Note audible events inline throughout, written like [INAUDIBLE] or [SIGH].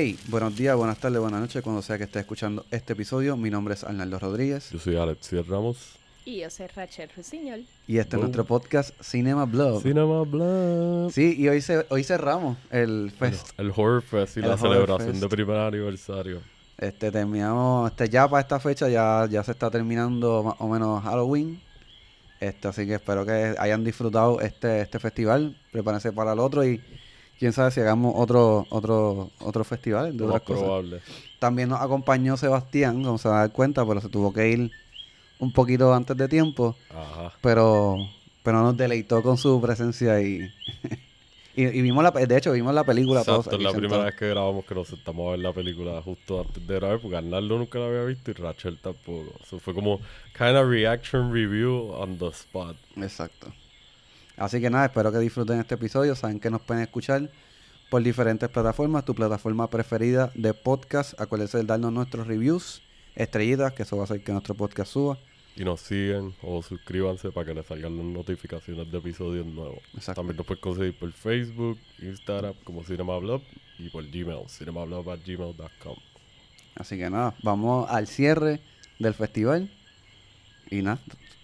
Hey, buenos días, buenas tardes, buenas noches, cuando sea que esté escuchando este episodio. Mi nombre es Arnaldo Rodríguez Yo soy Alex Ramos. Y yo soy Rachel Rusiñol. y este es nuestro podcast Cinema Blog. Cinema Blog. Sí, y hoy, se, hoy cerramos el fest. El Horror Fest y El la Horror celebración Fest. de primer aniversario. Este, terminamos, este, ya para esta fecha ya, ya se está terminando más o menos Halloween. Este, así que espero que hayan disfrutado este, este festival. Prepárense para el otro y quién sabe si hagamos otro, otro, otro festival de otras cosas. probable. También nos acompañó Sebastián, como se va a dar cuenta, pero se tuvo que ir un poquito antes de tiempo. Ajá. Pero, pero nos deleitó con su presencia y, [LAUGHS] y, y vimos la, de hecho vimos la película todos Exacto, es aquí la primera vez que grabamos que nos sentamos a ver la película justo antes de grabar, porque Arnaldo nunca la había visto y Rachel tampoco. Eso fue como kind of reaction review on the spot. Exacto. Así que nada, espero que disfruten este episodio. Saben que nos pueden escuchar por diferentes plataformas. Tu plataforma preferida de podcast. Acuérdense de darnos nuestros reviews, estrellitas, que eso va a hacer que nuestro podcast suba. Y nos siguen o suscríbanse para que les salgan las notificaciones de episodios nuevos. Exacto. También nos pueden conseguir por Facebook, Instagram como Cinemablog y por Gmail, cinemablog.gmail.com. Así que nada, vamos al cierre del festival. Y nada,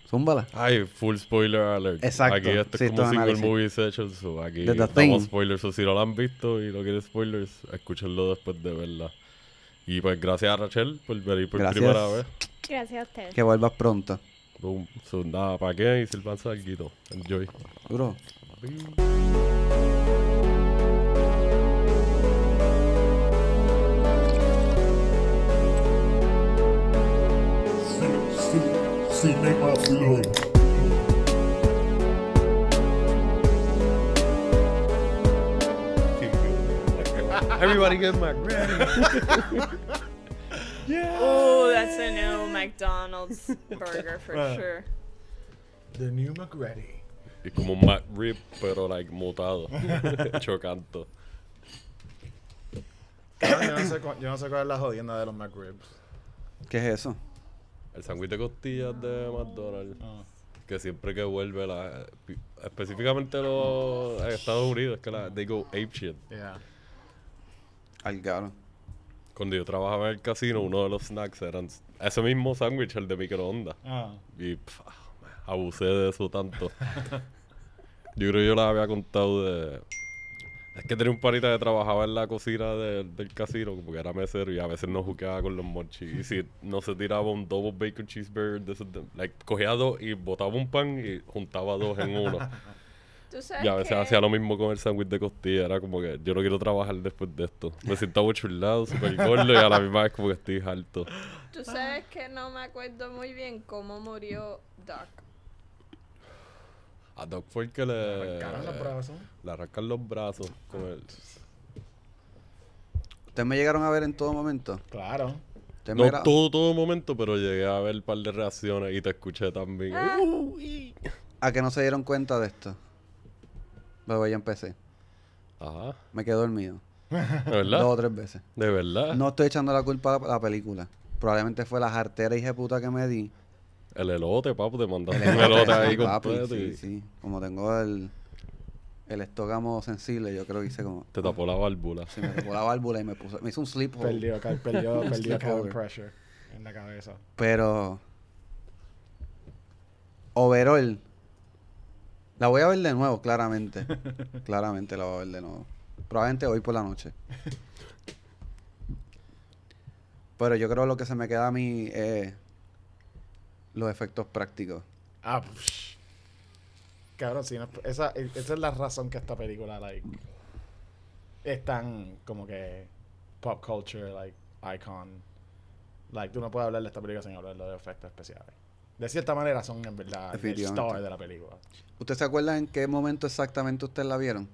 zúmbala. Ay, full spoiler alert. Exacto. Aquí esto Sí, es como single movie session. So aquí damos spoilers. So si no lo han visto y no quieren spoilers, escúchenlo después de verla. Y pues gracias a Rachel por venir por Gracias. primera vez. Gracias a ustedes. Que vuelvas pronto. Boom. So, nada, ¿para qué? Y sirvanse algo. Enjoy. Bro. Cinema Blog. Everybody get my Oh, that's a new McDonald's burger for Right. sure. The New McReady. Es como un McRib, pero like mutado. [LAUGHS] Chocanto. Cabrón, yo, no sé cu- yo no sé cuál es la jodienda de los McRibs. ¿Qué es eso? El sándwich de costillas de McDonald's. Ah. Que siempre que vuelve, la, específicamente los Estados Unidos, que la, they go ape shit. Yeah. Al garo. Cuando yo trabajaba en el casino, uno de los snacks eran ese mismo sándwich, el de microondas. Ah. Y pf, abusé de eso tanto. [LAUGHS] yo creo que yo les había contado de... Es que tenía un panita que trabajaba en la cocina de- del casino, porque era mesero y a veces no jugueaba con los monchis. Y si no se tiraba un double bacon cheeseburger, de esos de- like, cogía dos y botaba un pan y juntaba dos en uno. [LAUGHS] ¿Tú sabes Y a veces que- hacía lo mismo con el sándwich de costilla. Era como que yo no quiero trabajar después de esto. Me siento abochurlado, súper gordo y a la misma vez como que estoy harto. Tú sabes que no me acuerdo muy bien cómo murió Doc. A Doc fue el que le... Arrancaron los brazos. Le arrancan los brazos con el... ¿Ustedes me llegaron a ver en todo momento? Claro. ¿Ustedes me No gra- todo, todo momento, pero llegué a ver un par de reacciones y te escuché también. Ah. ¿A que no se dieron cuenta de esto? Luego ya empecé. Ajá. Me quedé dormido. ¿De Dos o verdad? tres veces. ¿De verdad? No estoy echando la culpa a la película. Probablemente fue la jartera hija de puta que me di. El elote, papu, te mandaste El un elote ahí sí, completo sí, y sí. Como tengo el, el estómago sensible, yo creo que hice como... te tapó la válvula. Sí, me tapó la válvula y me puso... Me hizo un hole. Perdió, perdió, [LAUGHS] perdió cabin pressure en la cabeza. Pero... Overall... La voy a ver de nuevo, claramente. [LAUGHS] claramente la voy a ver de nuevo. Probablemente hoy por la noche. [LAUGHS] Pero yo creo que lo que se me queda a mí es los efectos prácticos. Ah, psh. Cabrón, sí, no- esa, esa es la razón que esta película, like, es tan como que pop culture, like, icon. Like, tú no puedes hablar de esta película sin hablar de los efectos especiales. De cierta manera son, en verdad, el star de la película. ¿Usted se acuerda en qué momento exactamente ustedes la vieron?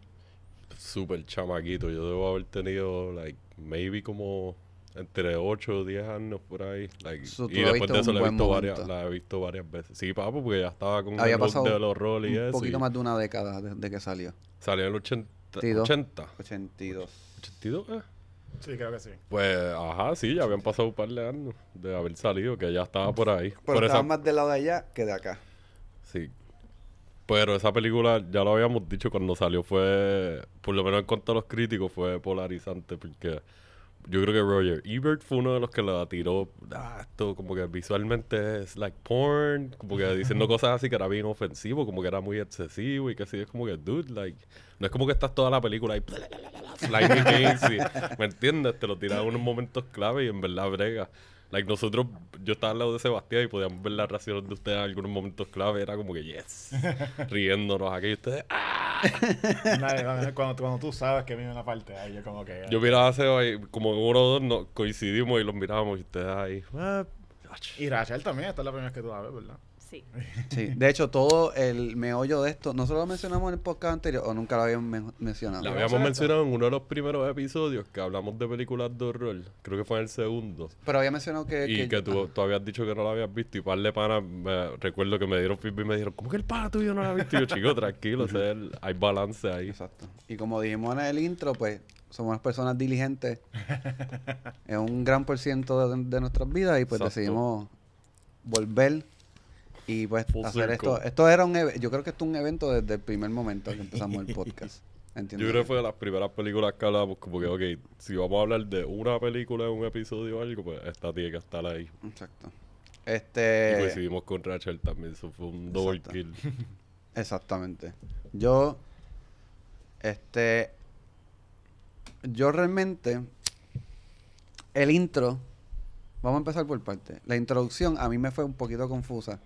Súper chamaquito. Yo debo haber tenido, like, maybe como entre 8 o 10 años por ahí. Like, So, y después de eso un la he, visto varias, la he visto varias veces. Sí, papu, porque ya estaba con Había el pasado de los roles y un eso. poquito y más de una década desde que salió. Salió en el 80. 82. 80. 82. 82, eh. Sí, creo que sí. Pues, ajá, sí, ya habían pasado un par de años de haber salido, que ya estaba por ahí. Pero por estaba esa, más del lado de allá que de acá. Sí. Pero esa película, ya lo habíamos dicho cuando salió, fue, por lo menos en cuanto a los críticos, fue polarizante porque yo creo que Roger Ebert fue uno de los que la tiró. Ah, esto como que visualmente es like porn, como que diciendo cosas así que era bien ofensivo, como que era muy excesivo y que así es como que, dude, like, no es como que estás toda la película ahí, slimy [LAUGHS] things y- ¿me entiendes? Te lo tiras en unos momentos clave y en verdad brega. Like nosotros, yo estaba al lado de Sebastián y podíamos ver las reacciones de ustedes en algunos momentos clave, era como que yes, [LAUGHS] riéndonos aquí y ustedes, ah. [LAUGHS] Nadie- cuando, cuando tú sabes que viene una parte ahí, yo como que... Yo miraba a Seba y como uno o dos nos coincidimos y los mirábamos y ustedes ahí. "Ah, ach". Y Rachel también, esta es la primera vez que tú la ves, ¿verdad? Sí. Sí, de hecho, todo el meollo de esto, nosotros lo mencionamos en el podcast anterior o nunca lo habíamos men- mencionado. La ¿Vamos a habíamos mencionado en uno de los primeros episodios que hablamos de películas de horror. Creo que fue en el segundo. Pero había mencionado que. Y que tú, tú habías dicho que no la habías visto y par de panas, me- recuerdo que me dieron feedback y me dijeron, ¿cómo que el pana tuyo no la ha visto? Y yo, chico, tranquilo, o sea, el- hay balance ahí. Exacto. Y como dijimos en el intro, pues somos unas personas diligentes [LAUGHS] en un gran por ciento de, de nuestras vidas y pues Exacto. decidimos volver y pues Full hacer circle. esto. Esto era un yo creo que esto es un evento desde el primer momento que empezamos el podcast. [LAUGHS] Yo ¿Entiendes? creo que fue de las primeras películas que hablamos, como que, ok, si vamos a hablar de una película en un episodio o algo, pues esta tiene que estar ahí. Exacto. Y Este. coincidimos con Rachel también, eso fue un double Exacto. kill. [LAUGHS] Exactamente. Yo, este, yo realmente, el intro, vamos a empezar por parte. La introducción a mí me fue un poquito confusa.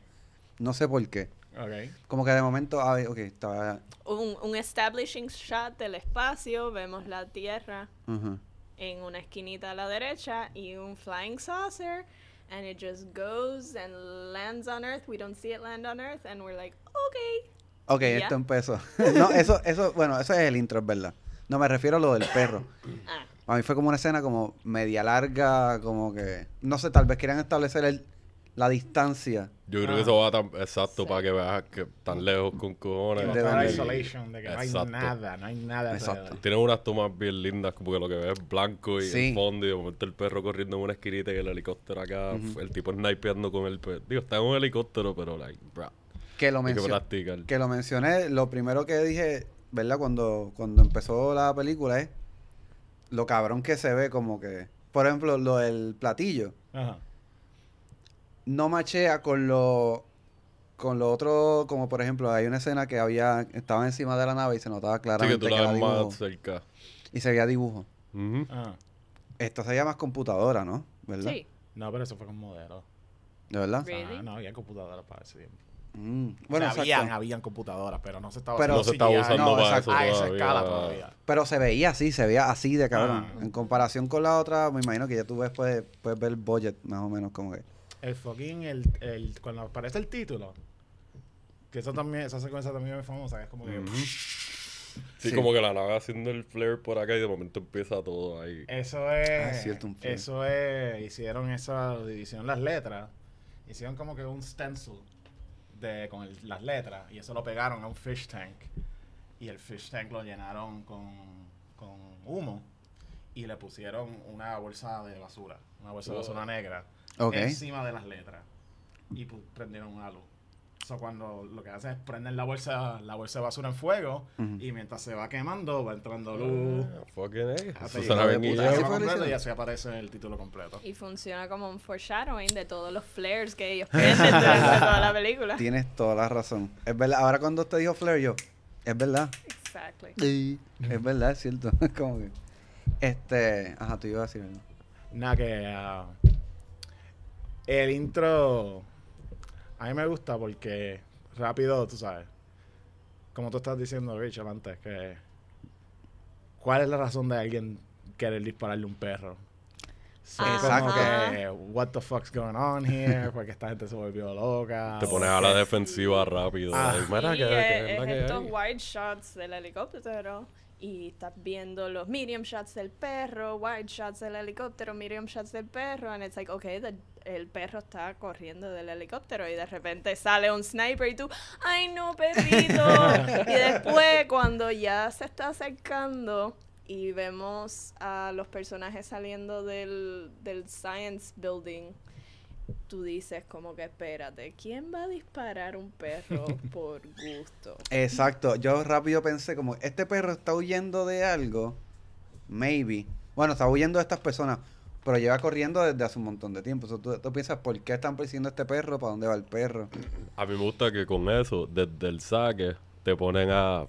No sé por qué. Ok. Como que de momento, a ver, ok, estaba... Un, un establishing shot del espacio, vemos la Tierra ujú. en una esquinita a la derecha y un flying saucer and it just goes and lands on Earth. We don't see it land on Earth and we're like, okay. Ok, ¿Ya? esto empezó. [LAUGHS] no, eso, eso, bueno, eso es el intro, es verdad. No, me refiero a lo del perro. [COUGHS] Ah, A mí fue como una escena como media larga, como que... No sé, tal vez querían establecer el- la distancia. Yo creo Ah. que eso va tan exacto Sí. para que veas que tan lejos con cojones. De donde- isolation, de que no hay nada, no hay nada. Exacto. Tienen unas tomas bien lindas, como que lo que ves es blanco y Sí. el fondo, y de momento el perro corriendo en una esquinita y el helicóptero acá, el tipo snipeando con el perro. Digo, está en un helicóptero, pero, like, bro, Que lo que que lo mencioné, lo primero que dije, ¿verdad? Cuando, cuando empezó la película es lo cabrón que se ve como que, por ejemplo, lo del platillo, Ajá. No machea con lo con lo otro, como por ejemplo, hay una escena que había, estaba encima de la nave y se notaba que claramente tú que era dibujo, más cerca. y se veía dibujo. Ajá. Esto se llama más computadora, ¿no? ¿Verdad? sí. No, pero eso fue con modelo. ¿De verdad? O Really? no, había computadoras para ese tiempo. Mm, Bueno, Bueno, habían, habían computadoras, pero no se estaba Pero- no se estaba usando no, para exacto. eso a esa escala todavía. Pero se veía así, se veía así de cabrón. Ah. En comparación con la otra, me imagino que ya tú ves, puedes, puedes ver el budget más o menos como que. El fucking, el, el, cuando aparece el título, que eso también, esa secuencia también es famosa, que es como que... Sí, Sí. como que la nave haciendo el flare por acá y de momento empieza todo ahí. Eso es. Ah, es cierto, un flare. eso es. Hicieron esa. Hicieron las letras. Hicieron como que un stencil de, con el- las letras. Y eso lo pegaron a un fish tank. Y el fish tank lo llenaron con, con humo. Y le pusieron una bolsa de basura. Una bolsa de Oh. basura negra. Ok. Encima de las letras. Y pu- prendieron una luz. So, cuando lo que hacen es prender la bolsa, la bolsa de basura en fuego. Ujú. Y mientras se va quemando, va entrando luz. Ah, y así aparece el título completo. Y funciona como un foreshadowing de todos los flares que ellos prenden durante [LAUGHS] toda la película. Tienes toda la razón. Es verdad. Ahora cuando usted dijo Flare, yo, es verdad. Exactly. Sí. Es verdad, es cierto. [LAUGHS] como que. Este. Ajá, tú ibas a decir algo. Nada que ah, el intro a mí me gusta porque rápido, tú sabes. Como tú estás diciendo, Richard, antes, que ¿cuál es la razón de alguien querer dispararle a un perro? Exacto. como que, what the fuck's going on here? [LAUGHS] Porque esta gente se volvió loca. Te pones a la defensiva rápido. Ah. like, mira Y que- es, que- es mira que estos hay. wide shots del helicóptero y estás viendo los medium shots del perro, wide shots del helicóptero, medium shots del perro, and it's like, okay, the- el perro está corriendo del helicóptero y de repente sale un sniper y tú, ay no, perrito. [LAUGHS] y después cuando ya se está acercando y vemos a los personajes saliendo del, del science building, tú dices como que espérate, ¿quién va a disparar un perro [LAUGHS] por gusto? Exacto. Yo rápido pensé como, este perro está huyendo de algo. Maybe. Bueno, está huyendo de estas personas, pero lleva corriendo desde hace un montón de tiempo. So, tú, tú piensas, ¿por qué están persiguiendo a este perro? ¿Para dónde va el perro? A mí me gusta que con eso, desde el saque, te ponen a.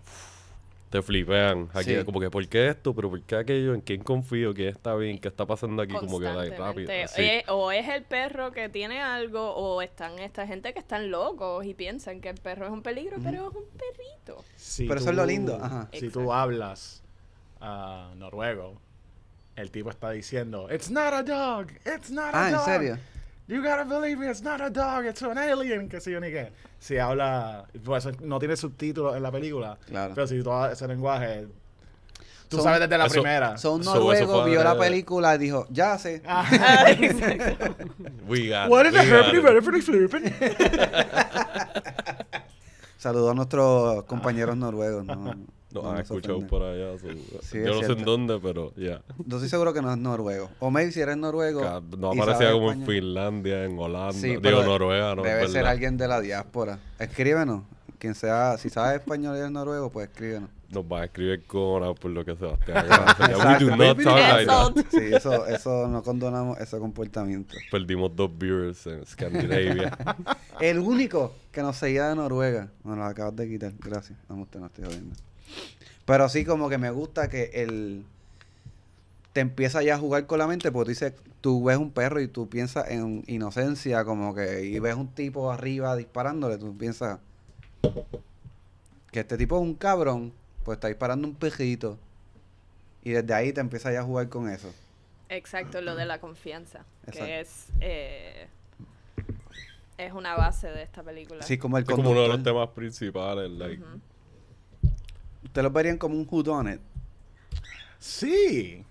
Te flipean. Aquí, Sí. Como que, ¿por qué esto? ¿Pero por qué aquello? ¿En quién confío? ¿Quién está bien? ¿Qué está pasando aquí? Como que, like, rápido. Eh, o es el perro que tiene algo, o están esta gente que están locos y piensan que el perro es un peligro, pero es un perrito. Si Pero eso es lo lindo, ajá. Si Exacto. tú hablas ah, noruego, el tipo está diciendo, It's not a dog, it's not a Ah, ¿en dog. serio? You gotta believe me, it's not a dog, it's an alien, que sé yo ni qué. Si habla, pues no tiene subtítulos en la película, Claro. pero si todo ese lenguaje, tú Son- sabes desde la Eso- primera. Son noruego, vio la película y dijo, ya sé. [LAUGHS] Ah. [LAUGHS] We got What is the it. benefit of sleeping? Saludó a nuestros compañeros noruegos. No, Nos no han nos escuchado por allá. so- Sí, yo es no sé en dónde, pero ya. Yo estoy seguro que no es noruego. O maybe si eres noruego. No aparecía como en. Finlandia, en Holanda. Sí, Digo, Noruega, no es Debe ser alguien de la diáspora. Escríbenos. Quien sea, si sabes español y eres noruego, pues escríbenos. Nos va a escribir con por lo que Sebastián. [LAUGHS] We do not talk like that. Sí, eso, eso no condonamos ese comportamiento. Perdimos dos viewers en Scandinavia. [LAUGHS] El único que nos seguía de Noruega. Me lo acabas de quitar. Gracias. No, usted no estoy jodiendo. Pero sí, como que me gusta que el. Te empieza ya a jugar con la mente porque tú dices, tú ves un perro y tú piensas en inocencia, como que, y ves un tipo arriba disparándole, tú piensas que este tipo es un cabrón, pues está disparando un perrito. Y desde ahí te empieza ya a jugar con eso. Exacto, lo de la confianza, Exacto. que es eh, es una base de esta película. Sí, como el es como uno de los temas principales. Like. Ustedes lo verían como un whodunit. Sí.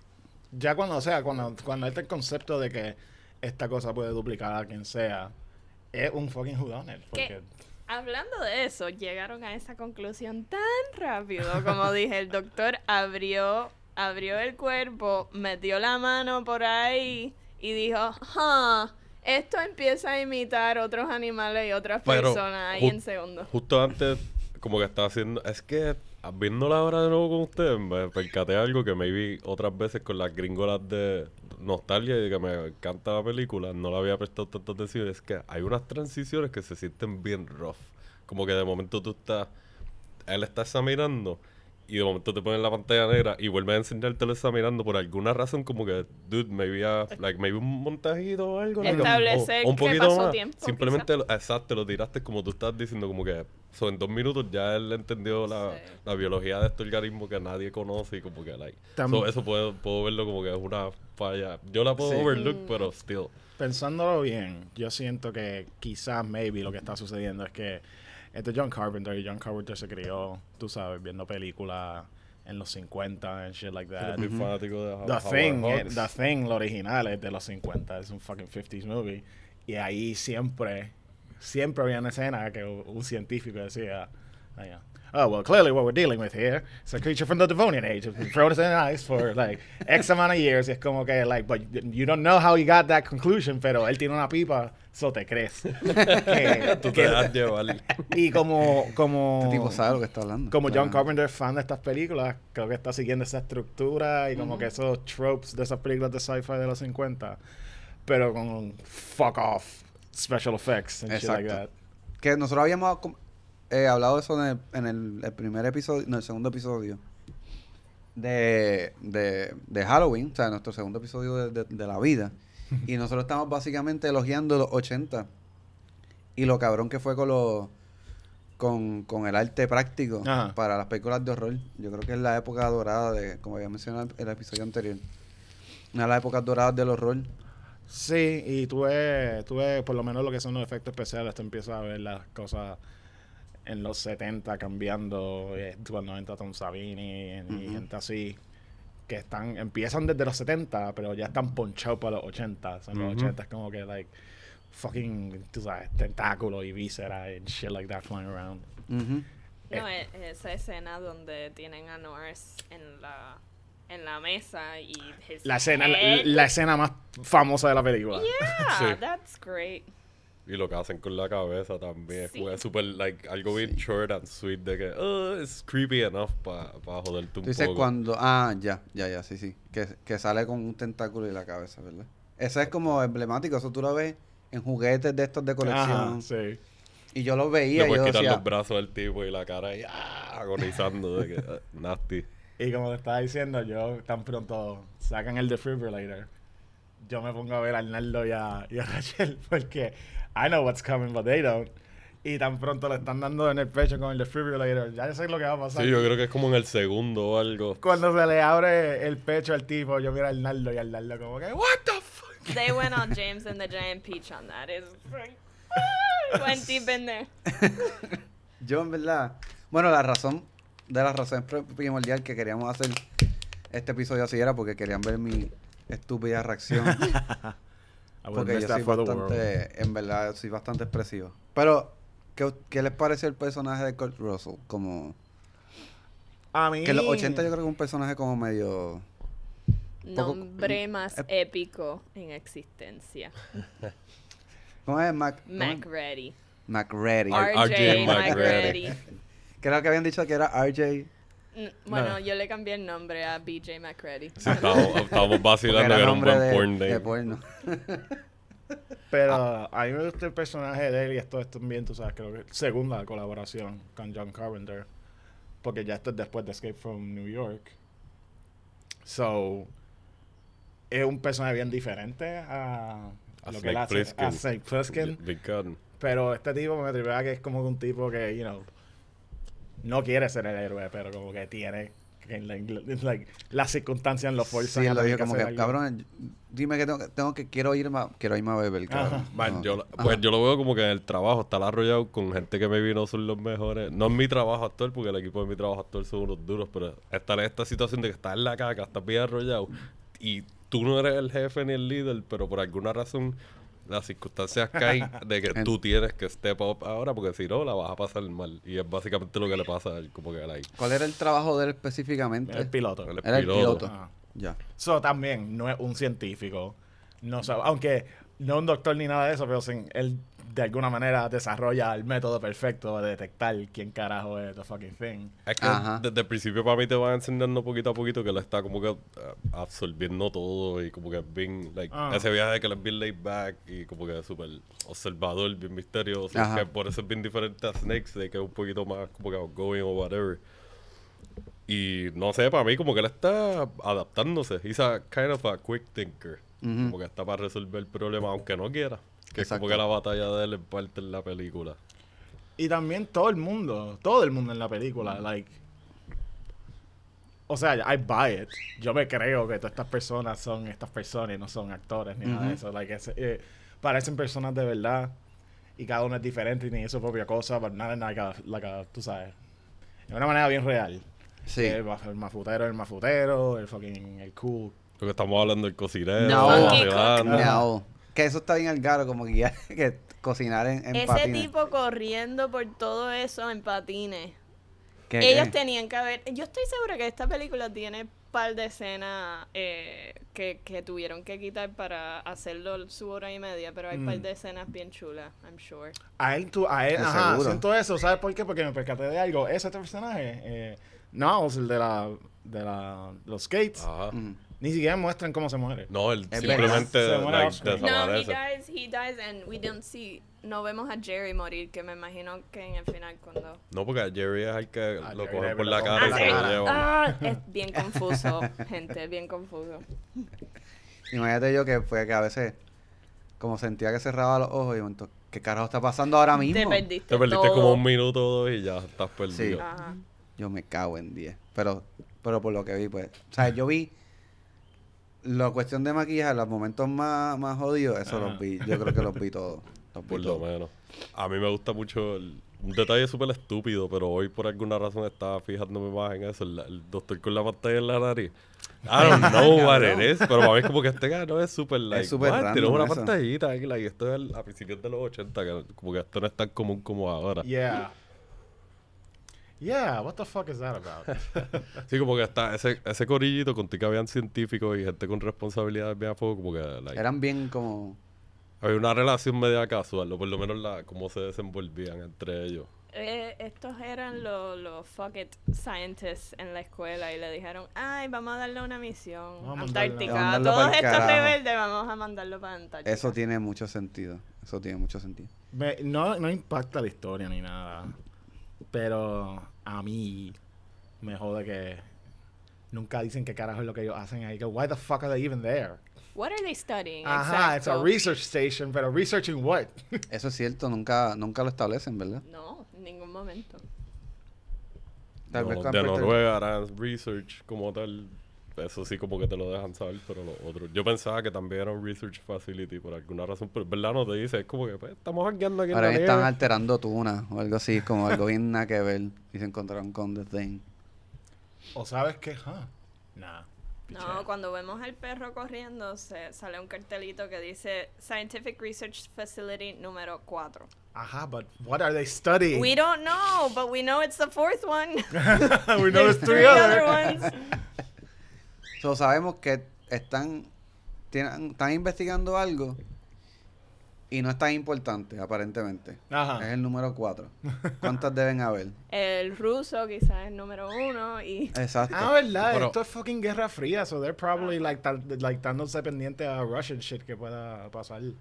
Ya cuando, o sea, cuando, cuando está el concepto de que esta cosa puede duplicar a quien sea, es un fucking whodunit. Porque ¿Qué? Hablando de eso, llegaron a esa conclusión tan rápido, como [LAUGHS] dije, el doctor abrió, abrió el cuerpo, metió la mano por ahí y dijo, "Ah, esto empieza a imitar otros animales y otras Pero, personas ahí en segundos. Justo antes, como que estaba haciendo. Es que viéndola ahora de nuevo con ustedes, me percaté algo que me vi otras veces con las gringolas de nostalgia y que me encanta la película. No la había prestado tanta atención. Es que hay unas transiciones que se sienten bien rough. Como que de momento tú estás. Él está examinando. Y de momento te ponen la pantalla negra y vuelve a enseñarte lo examinando por alguna razón como que, dude, maybe, a, like, maybe un montajito o algo. like, o- Establecer o un que poquito pasó más. tiempo, Simplemente, lo- exacto, lo tiraste como tú estás diciendo, como que so, en dos minutos ya él entendió la, Sí. la biología de este organismo que nadie conoce y como que, like, so, eso puedo, puedo verlo como que es una falla. Yo la puedo Sí. overlook, Mm. pero still. pensándolo bien, yo siento que quizás, maybe, lo que está sucediendo es que este es John Carpenter y John Carpenter se crió, tú sabes, viendo películas en los 50 and shit like that. Soy fanático de The Thing, eh, Hawks. The Thing, lo original es de los 50, es un fucking 50s movie. Y ahí siempre, siempre había una escena que un científico decía, oh, well, clearly what we're dealing with here is a creature from the Devonian age. It's been frozen in ice for like X amount of years. Y es como que, like, but you don't know how he got that conclusion, pero él tiene una pipa, so te crees. [LAUGHS] Que- Tú te que- dejas llevar. y como, como, Este tipo sabe lo que está hablando. como John. Carpenter fan de estas películas, creo que está siguiendo esa estructura y como que esos tropes de esas películas de sci-fi de los 50, pero con fuck off special effects and shit like that. Exacto. Que nosotros habíamos eh, hablado de eso en, el, en el- el primer episodio, no, el segundo episodio de, de, de Halloween, o sea, nuestro segundo episodio de, de- de la vida. [LAUGHS] y nosotros estamos básicamente elogiando los 80 y lo cabrón que fue con los con, con el arte práctico Ajá. para las películas de horror. Yo creo que es la época dorada de, como había mencionado en el episodio anterior, una de las épocas doradas del horror. Sí, y tú ves, tú ves por lo menos lo que son los efectos especiales, tú empiezas a ver las cosas en los 70 cambiando, eh, cuando entra Tom Savini y, gente así, que están empiezan desde los 70, pero ya están ponchados para los 80. O sea, en los. 80 es como que, like, fucking, tú sabes, tentáculos y vísceras and shit like that flying around. No, e- esa escena donde tienen a Norris en la en la mesa y his La escena, la, la escena más famosa de la película. Yeah, Sí. that's great. Y lo que hacen con la cabeza también. Sí. Es súper, like, algo bien short and sweet de que, oh, it's creepy enough para joderte un Tú dices poco. cuando. Ah, ya, ya, ya, sí, sí. Que, que sale con un tentáculo y la cabeza, ¿verdad? Ese es como emblemático. Eso tú lo ves en juguetes de estos de colección. Ajá, sí. Y yo lo veía y yo puedes quitar decía. los brazos del tipo y la cara y ah, agonizando de que, nasty. Y como te estaba diciendo, yo tan pronto sacan el defibrillator, yo me pongo a ver a Arnaldo y a, y a Rachel [LAUGHS] porque I know what's coming, but they don't. Y tan pronto le están dando en el pecho con el defibrillator, ya yo sé lo que va a pasar. Sí, yo creo que es como en el segundo o algo. Cuando se le abre el pecho al tipo, yo miro a Arnaldo y a Arnaldo como que, what the fuck? They went on [LAUGHS] James and the Giant Peach on that. It's like, went [LAUGHS] deep in there. Yo, en verdad. Bueno, la razón. De las razones pri- primordial que queríamos hacer este episodio así era porque querían ver mi estúpida reacción. [LAUGHS] Would porque yo soy for the world. bastante. En verdad, soy bastante expresivo. Pero, ¿qué, qué les parece el personaje de Kurt Russell? Como. A mí... Que en los 80 yo creo que es un personaje como medio. Poco- Nombre más eh, épico en existencia. [LAUGHS] ¿Cómo es? Mac. MacReady. McReady. Ar- RJ RJ MacReady. Que era lo que habían dicho que era RJ. Bueno, yo le cambié el nombre a BJ MacReady. Sí, [LAUGHS] estábamos, estábamos vacilando que era era un nombre buen de, porn de porno. [LAUGHS] Pero Ah. a mí me gusta el personaje de él y esto es también, tú sabes, creo que segunda colaboración con John Carpenter. Porque ya esto es después de Escape from New York. So, es un personaje bien diferente a, A lo que él Snake hace. A Snake Plissken. Pero este tipo me tripea que es como un tipo que, you know, no quiere ser el héroe, pero como que tiene like, like, las circunstancias lo forzan. Sí, lo dije como que, algo. cabrón, dime que tengo, que- tengo que, quiero irme, a- quiero irme a beber, cabrón. Man, No. yo, Ajá. pues yo lo veo como que en el trabajo está arrollado con gente que maybe no son los mejores. No en mi trabajo actual, porque el equipo de mi trabajo actual son unos duros, pero estar en esta situación de que estás en la caca, estás bien arrollado y tú no eres el jefe ni el líder, pero por alguna razón las circunstancias caen [LAUGHS] de que tú tienes que step up ahora, porque si no, la vas a pasar mal. Y es básicamente lo que le pasa a él, como que a like, ¿Cuál era el trabajo de él específicamente? El piloto. es Era el piloto. Ajá. Ya. So, también no es un científico. No sabe, aunque no un doctor ni nada de eso, pero sin- él de alguna manera desarrolla el método perfecto de detectar quién carajo es the fucking thing. Es que Ajá. desde el principio para mí te van enseñando poquito a poquito que él está como que uh, absorbiendo todo y como que es bien, like, Ah. ese viaje de que él es bien laid back y como que es súper observador, bien misterioso, Ajá. que por eso es bien diferente a Snakes, de que es un poquito más como que outgoing o whatever. Y no sé, para mí como que él está adaptándose. He's a kind of a quick thinker. Ujú. Como que está para resolver el problema aunque no quiera. Que es como que la batalla de él es parte en la película. Y también todo el mundo, todo el mundo en la película, like. O sea, I buy it. Yo me creo que todas estas personas son estas personas y no son actores ni nada de eso. Like, es- eh, parecen personas de verdad y cada uno es diferente y tiene su propia cosa, pero nada like a, like a- tú sabes, de una manera bien real. Sí. El, el mafutero, el mafutero, el fucking, el cool. Lo que estamos hablando del cocinero, No. No. Que eso está bien al garo, como que, ya- [LAUGHS] que cocinar en, en Ese patines. tipo corriendo por todo eso en patines. ¿Qué- Ellos qué? tenían que haber. Yo estoy segura que esta película tiene par de escenas eh, que, que tuvieron que quitar para hacerlo su hora y media, pero hay par Mm. de escenas bien chulas, I'm sure. A él, tú, a él, ajá, seguro. siento eso, ¿sabes por qué? Porque me percaté de algo. Ese otro personaje, eh, Niles, el de la, de la, los skates, Ajá. Mm. Ni siquiera muestran cómo se muere. No, él Es simplemente verdad. Se muere like, off-screen. No, he desaparece. dies, he dies, and we don't see. No vemos a Jerry morir, que me imagino que en el final cuando. No, porque a Jerry es el que A lo coge por la cara y se lo cara. lleva. Ah, es bien confuso, [LAUGHS] gente, bien confuso. Imagínate yo que fue que a veces, como sentía que cerraba los ojos, y yo, entonces, ¿qué carajo está pasando ahora mismo? Te perdiste. Te perdiste todo. como un minuto o dos y ya estás perdido. Sí. Ajá. Yo me cago en 10. Pero, pero por lo que vi, pues. O sea, yo vi la cuestión de maquillaje, los momentos más, más jodidos, eso Ajá. los vi. Yo creo que los vi todos. Los vi Por lo todos. menos. A mí me gusta mucho el- un detalle súper estúpido, pero hoy por alguna razón estaba fijándome más en eso. El, el doctor con la pantalla en la nariz. I don't [LAUGHS] know what it is, pero para mí es como que este cabrón es súper like, súper what, random tienes una eso. pantallita aquí, like, esto es el- a principios de los 80, que como que esto no es tan común como ahora. Yeah. Yeah, what the fuck is that about? [LAUGHS] Sí, como que está ese, ese corillito contigo que habían científicos y gente con responsabilidades bien a fuego, como que like, Eran bien como. Había una relación media casual, o por lo menos la, cómo se desenvolvían entre ellos. Eh, estos eran los, los fuck it scientists en la escuela y le dijeron, ay, vamos a darle una misión. A Antártica. Todos estos carajo". rebeldes vamos a mandarlo para Antártica. Eso tiene mucho sentido. Eso tiene mucho sentido. Me- no, no impacta la historia ni nada. Pero a mí me jode que nunca dicen qué carajo es lo que ellos hacen ahí. Que, Why the fuck are they even there? What are they studying? Ajá, it's a Exacto. research station, pero researching what? [LAUGHS] Eso es cierto, nunca, nunca lo establecen, ¿verdad? No, en ningún momento. Tal No, vez de Noruega harán research como tal. Eso sí, como que te lo dejan saber, pero los otros. Yo pensaba que también era un research facility por alguna razón, pero en verdad no te dice. Es como que pues, estamos hackeando aquí en Ahora la que están nieve. alterando tuna o algo así, como algo bien nada que ver. Y se encontraron con The Thing. ¿O sabes qué? Huh. Nah. No, cuando vemos al perro corriendo, se sale un cartelito que dice Scientific Research Facility número 4. Ajá, but what are they studying? We don't know, but we know it's the fourth one. [LAUGHS] we know there's three [LAUGHS] three other. other ones. [LAUGHS] So, sabemos que están, tienen, están investigando algo y no es tan importante, aparentemente. Ajá. Es el número 4. [LAUGHS] ¿Cuántas deben haber? El ruso quizás es número uno y Exacto. Ah, verdad, Pero- esto es fucking Guerra Fría, so they're probably like, tal- like dándose pendiente a Russian shit que pueda pasar. Puede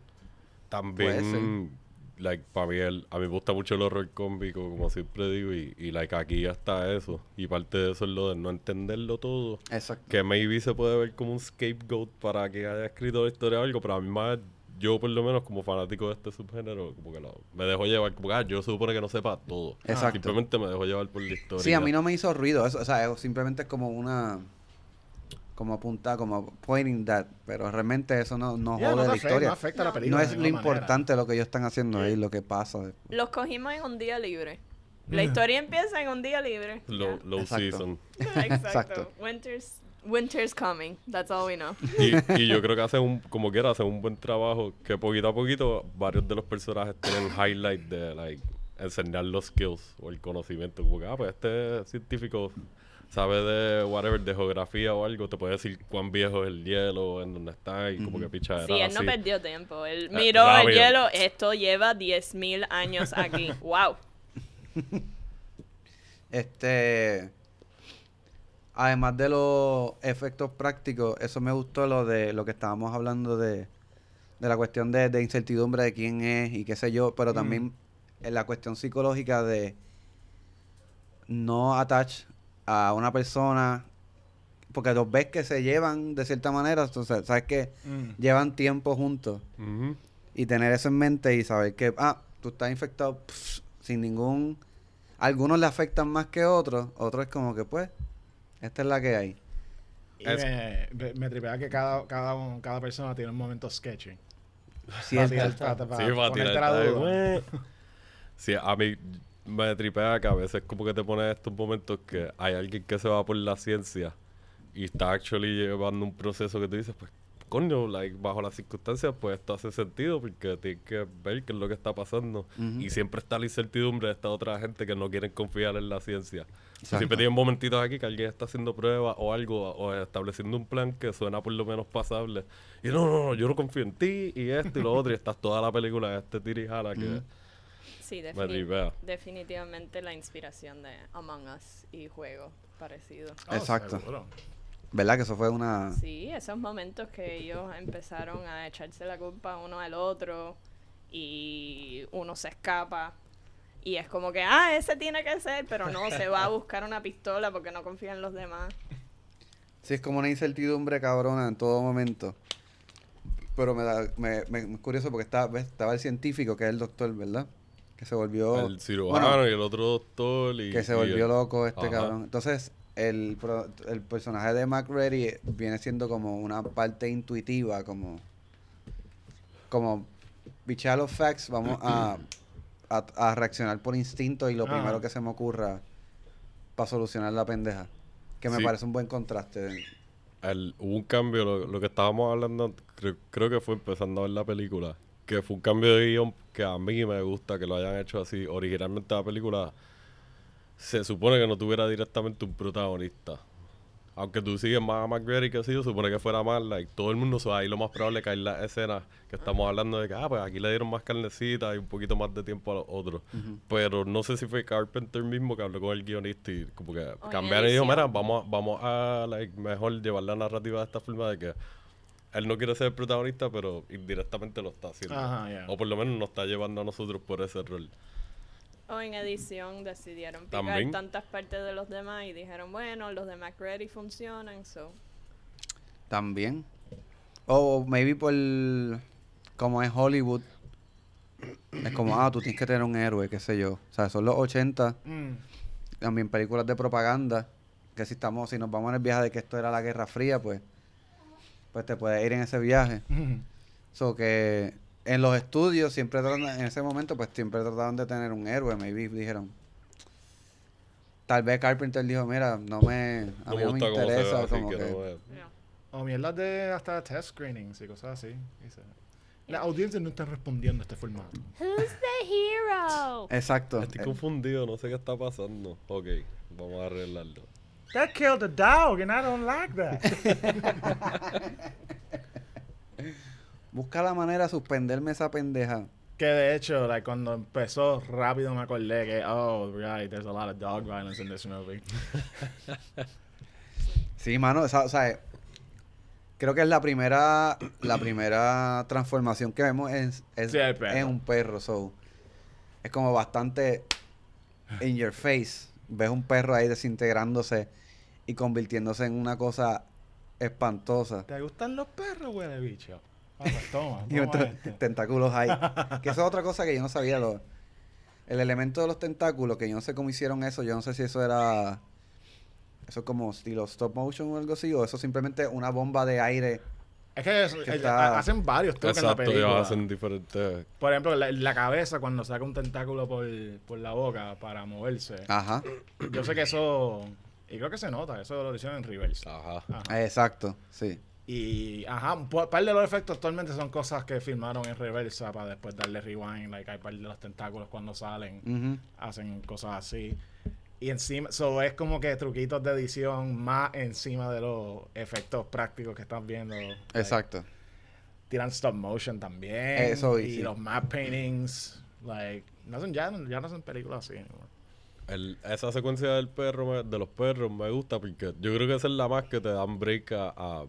También, like, para mí, el- a mí me gusta mucho el horror cómico, como siempre digo, y, y like, aquí ya está eso. Y parte de eso es lo de no entenderlo todo. Exacto. Que maybe se puede ver como un scapegoat para que haya escrito la historia o algo, pero a mí más, yo por lo menos como fanático de este subgénero, como que lo- me dejo llevar, como que ah, yo supone que no sepa todo. Exacto. Simplemente me dejo llevar por la historia. Sí, a mí no me hizo ruido eso, o sea, simplemente es como una como apunta, como pointing that, pero realmente eso no, no Yeah, jode no, la afecta, historia. no afecta la No. película. No de es lo manera. importante lo que ellos están haciendo ahí, lo que pasa. después. los cogimos en un día libre. La historia empieza en un día libre. Low, low Exacto. season. [LAUGHS] Exacto. Exacto. Winter's, winter's coming. That's all we know. Y, y yo creo que hacen un, como quiera, hacen un buen trabajo. Que poquito a poquito varios de los personajes tienen highlight de like enseñar los skills o el conocimiento. Como que, ah, pues este científico sabe de whatever, de geografía o algo, te puede decir cuán viejo es el hielo, en dónde está y como que pichadera. Sí, él no así. perdió tiempo. Él Eh, miró el hielo. Esto lleva 10.000 años aquí. [LAUGHS] ¡Wow! Este además de los efectos prácticos, eso me gustó lo de lo que estábamos hablando de, de la cuestión de, de incertidumbre de quién es y qué sé yo, pero también en la cuestión psicológica de no attach a una persona porque los ves que se llevan de cierta manera, entonces sabes que Mm. llevan tiempo juntos y tener eso en mente y saber que, ah, tú estás infectado pff, sin ningún... Algunos le afectan más que otros, otros es como que, pues, esta es la que hay. Y Es- me, me, tripea que cada, cada, un- cada persona tiene un momento sketchy. Cierto. Para tirar- para- para Sí, para tirar. Sí, a mí me tripea que a veces como que te pones estos momentos que hay alguien que se va por la ciencia y está actually llevando un proceso que tú dices, pues, coño, like, bajo las circunstancias, pues esto hace sentido porque tienes que ver qué es lo que está pasando. Ujú. Y siempre está la incertidumbre de esta otra gente que no quieren confiar en la ciencia. Exacto. Siempre tienen momentitos aquí que alguien está haciendo pruebas o algo, o estableciendo un plan que suena por lo menos pasable. Y no, no, no, yo no confío en ti, y esto y lo otro, y estás toda la película de este tirijala que... Ujú. Sí, definitivamente la inspiración de Among Us y juegos parecidos. Oh, Exacto. seguro. ¿Verdad que eso fue una... Sí, esos momentos que ellos empezaron a echarse la culpa uno al otro y uno se escapa y es como que, ah, ese tiene que ser, pero no, se va a buscar una pistola porque no confía en los demás. Sí, es como una incertidumbre cabrona en todo momento. Pero me da... Me, me- es curioso porque estaba, ves, estaba el científico, que es el doctor, ¿verdad? Que se volvió... el cirujano bueno, y el otro doctor. Y, que se y volvió el- loco este Ajá. cabrón. Entonces, el, pro- el personaje de McReady viene siendo como una parte intuitiva, como... Como bichar los facts, vamos a, a, a reaccionar por instinto y lo Ajá. primero que se me ocurra para solucionar la pendeja. Que me Sí. parece un buen contraste. el- hubo un cambio, lo, lo que estábamos hablando, creo, creo que fue empezando a ver la película, que fue un cambio de guion que a mí me gusta que lo hayan hecho así. Originalmente la película se supone que no tuviera directamente un protagonista. aunque tú sigues más a McGrady que sí, supone que fuera más, like, todo el mundo, so, ahí lo más probable es que hay las escenas que estamos hablando de que, ah, pues aquí le dieron más carnecita y un poquito más de tiempo a los otros. Pero no sé si fue Carpenter mismo que habló con el guionista y como que cambiaron y dijo, mira, vamos a, vamos a like, mejor llevar la narrativa de esta forma de que él no quiere ser el protagonista, pero indirectamente lo está haciendo. Ajá, ya. O por lo menos nos está llevando a nosotros por ese rol. O en edición decidieron picar También. tantas partes de los demás y dijeron, bueno, los de McReady funcionan, so. También. O maybe por. Como es Hollywood. Es como, ah, tú tienes que tener un héroe, qué sé yo. O sea, son los 80. Mm. También películas de propaganda. Que si estamos, si nos vamos en el viaje de que esto era la Guerra Fría, pues. Pues te puedes ir en ese viaje. So que en los estudios siempre tratan, en ese momento, pues siempre trataban de tener un héroe. Maybe dijeron. Tal vez Carpenter dijo, mira, no me, a No mí me no me interesa. como que que- no me- O mierdas de hasta test screenings y cosas así. La audiencia no está respondiendo a este formato. Who's the hero? Exacto. Estoy Eh, confundido, no sé qué está pasando. Ok, vamos a arreglarlo. That killed a dog and I don't like that. [LAUGHS] Busca la manera de suspenderme esa pendeja. que de hecho, like, cuando empezó rápido me acordé que, oh, right, there's a lot of dog violence in this movie. Sí, mano, o sea, creo que es la primera, la primera transformación que vemos es, es Sí, en un perro, so, es como bastante in your face. Ves un perro ahí desintegrándose y convirtiéndose en una cosa espantosa. ¿Te gustan los perros, huele bicho? Ah, pues toma, [LAUGHS] Y toma este. tentáculos ahí. [LAUGHS] que eso es otra cosa que yo no sabía. Lo, el elemento de los tentáculos, que yo no sé cómo hicieron eso. Yo no sé si eso era. Eso es como estilo stop motion o algo así. O eso simplemente una bomba de aire. Es que es- Que eh, está- hacen varios trucos en la película. hacen diferentes. Por ejemplo, la, la cabeza cuando saca un tentáculo por, por la boca para moverse. Ajá. Yo sé que eso... Y creo que se nota, eso lo hicieron en reverse. Ajá. Ajá. Exacto, sí. Y, ajá, un par de los efectos actualmente son cosas que filmaron en reversa para después darle rewind. Like, hay par de los tentáculos cuando salen, hacen cosas así. Y encima, so es como que truquitos de edición más encima de los efectos prácticos que estás viendo. Like, Exacto. tiran stop motion también. Eso, y y sí. los map paintings. Like, no son, ya, ya no son películas así. anymore. El- esa secuencia del perro, me- de los perros, me gusta porque yo creo que esa es la más que te dan break a. a-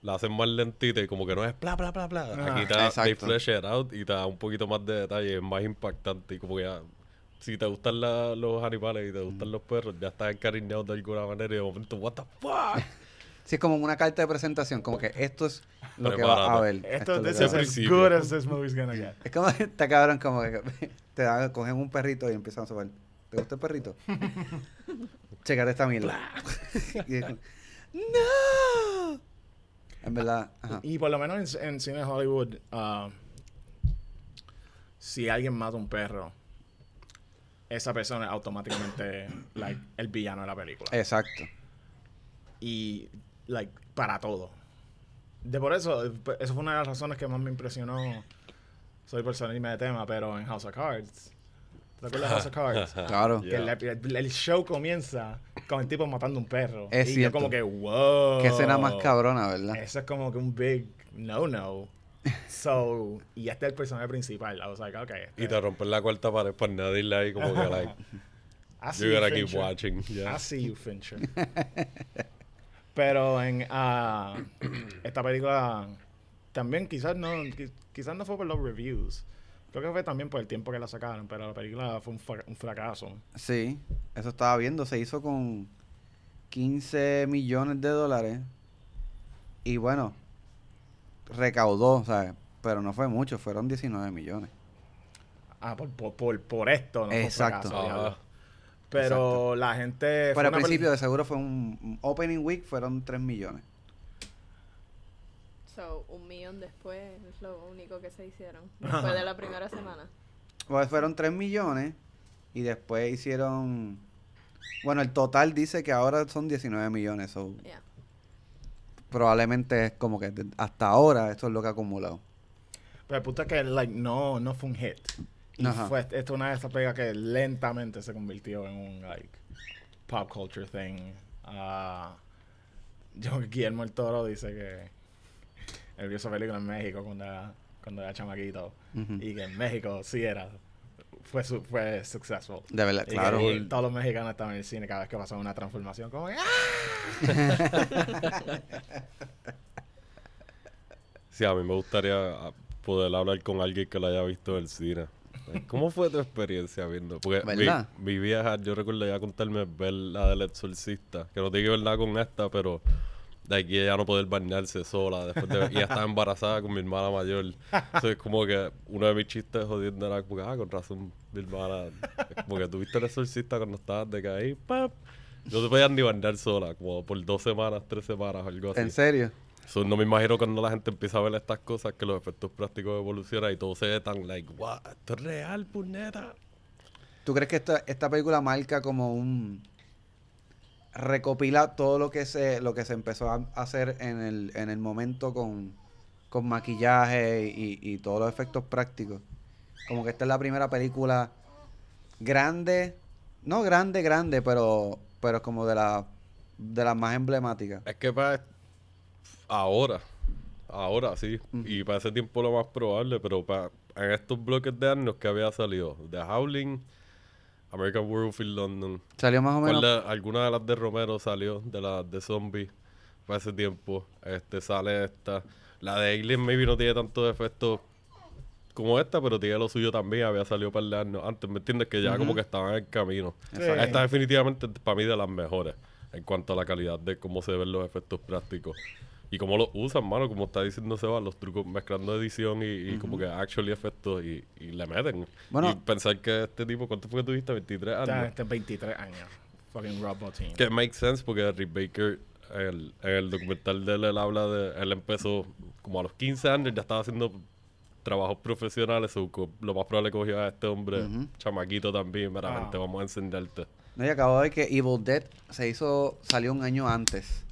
la hacen más lentita y como que no es bla bla bla bla. Ajá. Aquí te da, they flesh it out y te da un poquito más de detalle, es más impactante y como que ya, si te gustan la- los animales y te gustan los perros, ya estás encariñado de alguna manera y de momento, what the fuck. [LAUGHS] Sí, es como una carta de presentación. Como que esto es lo que vas a ver. Esto es lo this is as good as this movie's gonna get. Es como [LAUGHS] está cabrón, como que [LAUGHS] te dan, cogen un perrito y empiezan a sobar. ¿Te gusta el perrito? [LAUGHS] Chécate esta mierda. [LAUGHS] ¡No! En verdad, ajá. Y por lo menos en, en cine de Hollywood, ah, si alguien mata un perro, esa persona es automáticamente like, el villano de la película. Exacto. Y like, para todo. De por eso, eso fue una de las razones que más me impresionó. Soy por salirme de tema, pero en House of Cards. ¿Te acuerdas de House of [LAUGHS] Cards? Claro. Que el, el- el show comienza con el tipo matando un perro. Es y cierto. yo como que, wow. Qué escena más cabrona, ¿verdad? Eso es como que un big no-no. So, y este es el personaje principal. I was like, okay. este- Y te rompen la cuarta pared para añadirle ahí como que like, [LAUGHS] I see you you, gotta keep watching. yeah. I see you, Fincher. Pero en ah, [CLEARS THROAT] esta película también quizás no, qui- quizás no fue por los reviews. Creo que fue también por el tiempo que la sacaron, pero la película fue un, fra- un fracaso. Sí, eso estaba viendo. Se hizo con 15 millones de dólares. Y bueno, recaudó, ¿sabes? Pero no fue mucho, fueron 19 millones. Ah, por, por, por, por esto, no fue Exacto. fracaso. Pero la gente... fue Pero al principio de seguro fue un, un opening week, fueron 3 millones. Millón después es lo único que se hicieron. [LAUGHS] Después de la primera semana. Pues fueron 3 millones y después hicieron... Bueno, el total dice que ahora son 19 millones. so, Yeah. probablemente es como que hasta ahora esto es lo que ha acumulado. Pero el punto es que like, no, no fue un hit. Y Ajá. fue esto es una de esas pegas que lentamente se convirtió en un like pop culture thing. Ah, yo, Guillermo el Toro dice que él vio esa película en México cuando era, cuando era chamaquito. Y que en México sí era. Fue, su- fue successful. De verdad, Y que claro. todos los mexicanos estaban en el cine cada vez que pasaba una transformación. Como que, ¡ah! [LAUGHS] Sí, a mí me gustaría ah, poder hablar con alguien que lo haya visto en el cine. ¿Cómo fue tu experiencia viendo? Porque mi, ¿Verdad? mi vieja, yo recuerdo ya contarme ver la del exorcista, que no tiene que ver nada con esta, pero de aquí ella no poder bañarse sola después de, y estaba embarazada con mi hermana mayor. Entonces como que uno de mis chistes jodiendo era como que, ah, con razón, mi hermana, como que tuviste el exorcista cuando estabas de ahí, pap, no te podías ni bañar sola, como por dos semanas, tres semanas, algo así. ¿En serio? So, no me imagino cuando la gente empieza a ver estas cosas que los efectos prácticos evolucionan y todo se ve tan like, wow, esto es real, puñeta. ¿Tú crees que esta, esta película marca como un recopila todo lo que se lo que se empezó a hacer en el, en el momento con, con maquillaje y, y todos los efectos prácticos? Como que esta es la primera película grande, no grande, grande, pero pero como de la de las más emblemáticas. Es que para ahora, ahora sí, y para ese tiempo lo más probable, pero para en estos bloques de años que había salido, The Howling, American Werewolf in London, Salió más o ¿cuál menos. de- alguna de las de Romero salió, de las de Zombie, para ese tiempo, este sale esta, la de Alien maybe no tiene tantos efectos como esta, pero tiene lo suyo también, había salido para el año antes, ¿me entiendes? Que ya como que estaban en el camino. Esta definitivamente para mí de las mejores en cuanto a la calidad de cómo se ven los efectos prácticos. Y cómo los usan, mano, como está diciendo Seba, los trucos mezclando edición y, y como que actually efectos y, y le meten. Bueno. y pensar que este tipo, ¿cuánto fue que tuviste? 23 Está años. este 23 años. Fucking Rob Bottin. Que makes sense porque Rick Baker, en el, en el documental de él, él habla de. Él empezó como a los 15 años, ya estaba haciendo trabajos profesionales. lo más probable cogió a este hombre, Ujú. chamaquito también, para Ah. gente, vamos a enseñarte. No, y acabo de ver que Evil Dead se hizo, salió un año antes.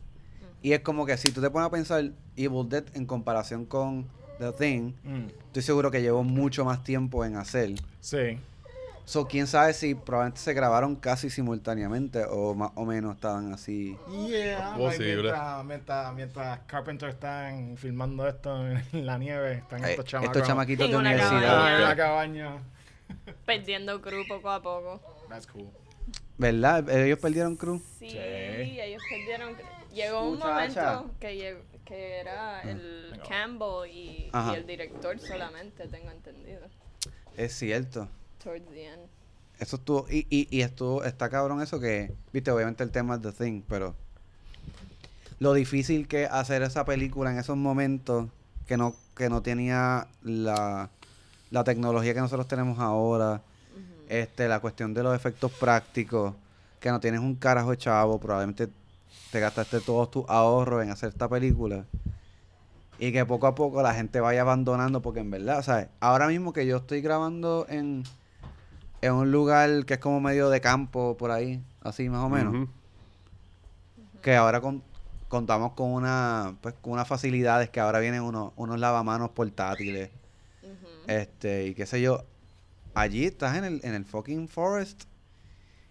Y es como que si tú te pones a pensar Evil Dead en comparación con The Thing, Mm, estoy seguro que llevó mucho más tiempo en hacer. Sí. So, quién sabe si probablemente se grabaron casi simultáneamente o más o menos estaban así. Yeah, Posible. mientras, mientras, mientras Carpenter están filmando esto en [LAUGHS] la nieve, están Eh, estos chamacos estos chamaquitos En de una universidad. en la cabaña. [LAUGHS] Perdiendo crew poco a poco. That's cool. ¿Verdad? Ellos perdieron cruz. Sí, Sí. ellos perdieron. cre- Llegó un Muchacha. momento que, llegó- que era el Venga. Campbell y, Ajá. y el director solamente, tengo entendido. Es cierto. Towards the end. Eso estuvo, y, y, y estuvo, está cabrón eso que, viste, obviamente el tema es The Thing, pero lo difícil que hacer esa película en esos momentos que no, que no tenía la, la tecnología que nosotros tenemos ahora, este, la cuestión de los efectos prácticos, que no tienes un carajo de chavo, probablemente te gastaste todos tus ahorros en hacer esta película. Y que poco a poco la gente vaya abandonando, porque en verdad, ¿sabes? Ahora mismo que yo estoy grabando en, en un lugar que es como medio de campo por ahí, así más o menos. Que ahora con- contamos con una pues con unas facilidades que ahora vienen unos, unos lavamanos portátiles. Este, y qué sé yo. Allí estás en el, en el fucking forest.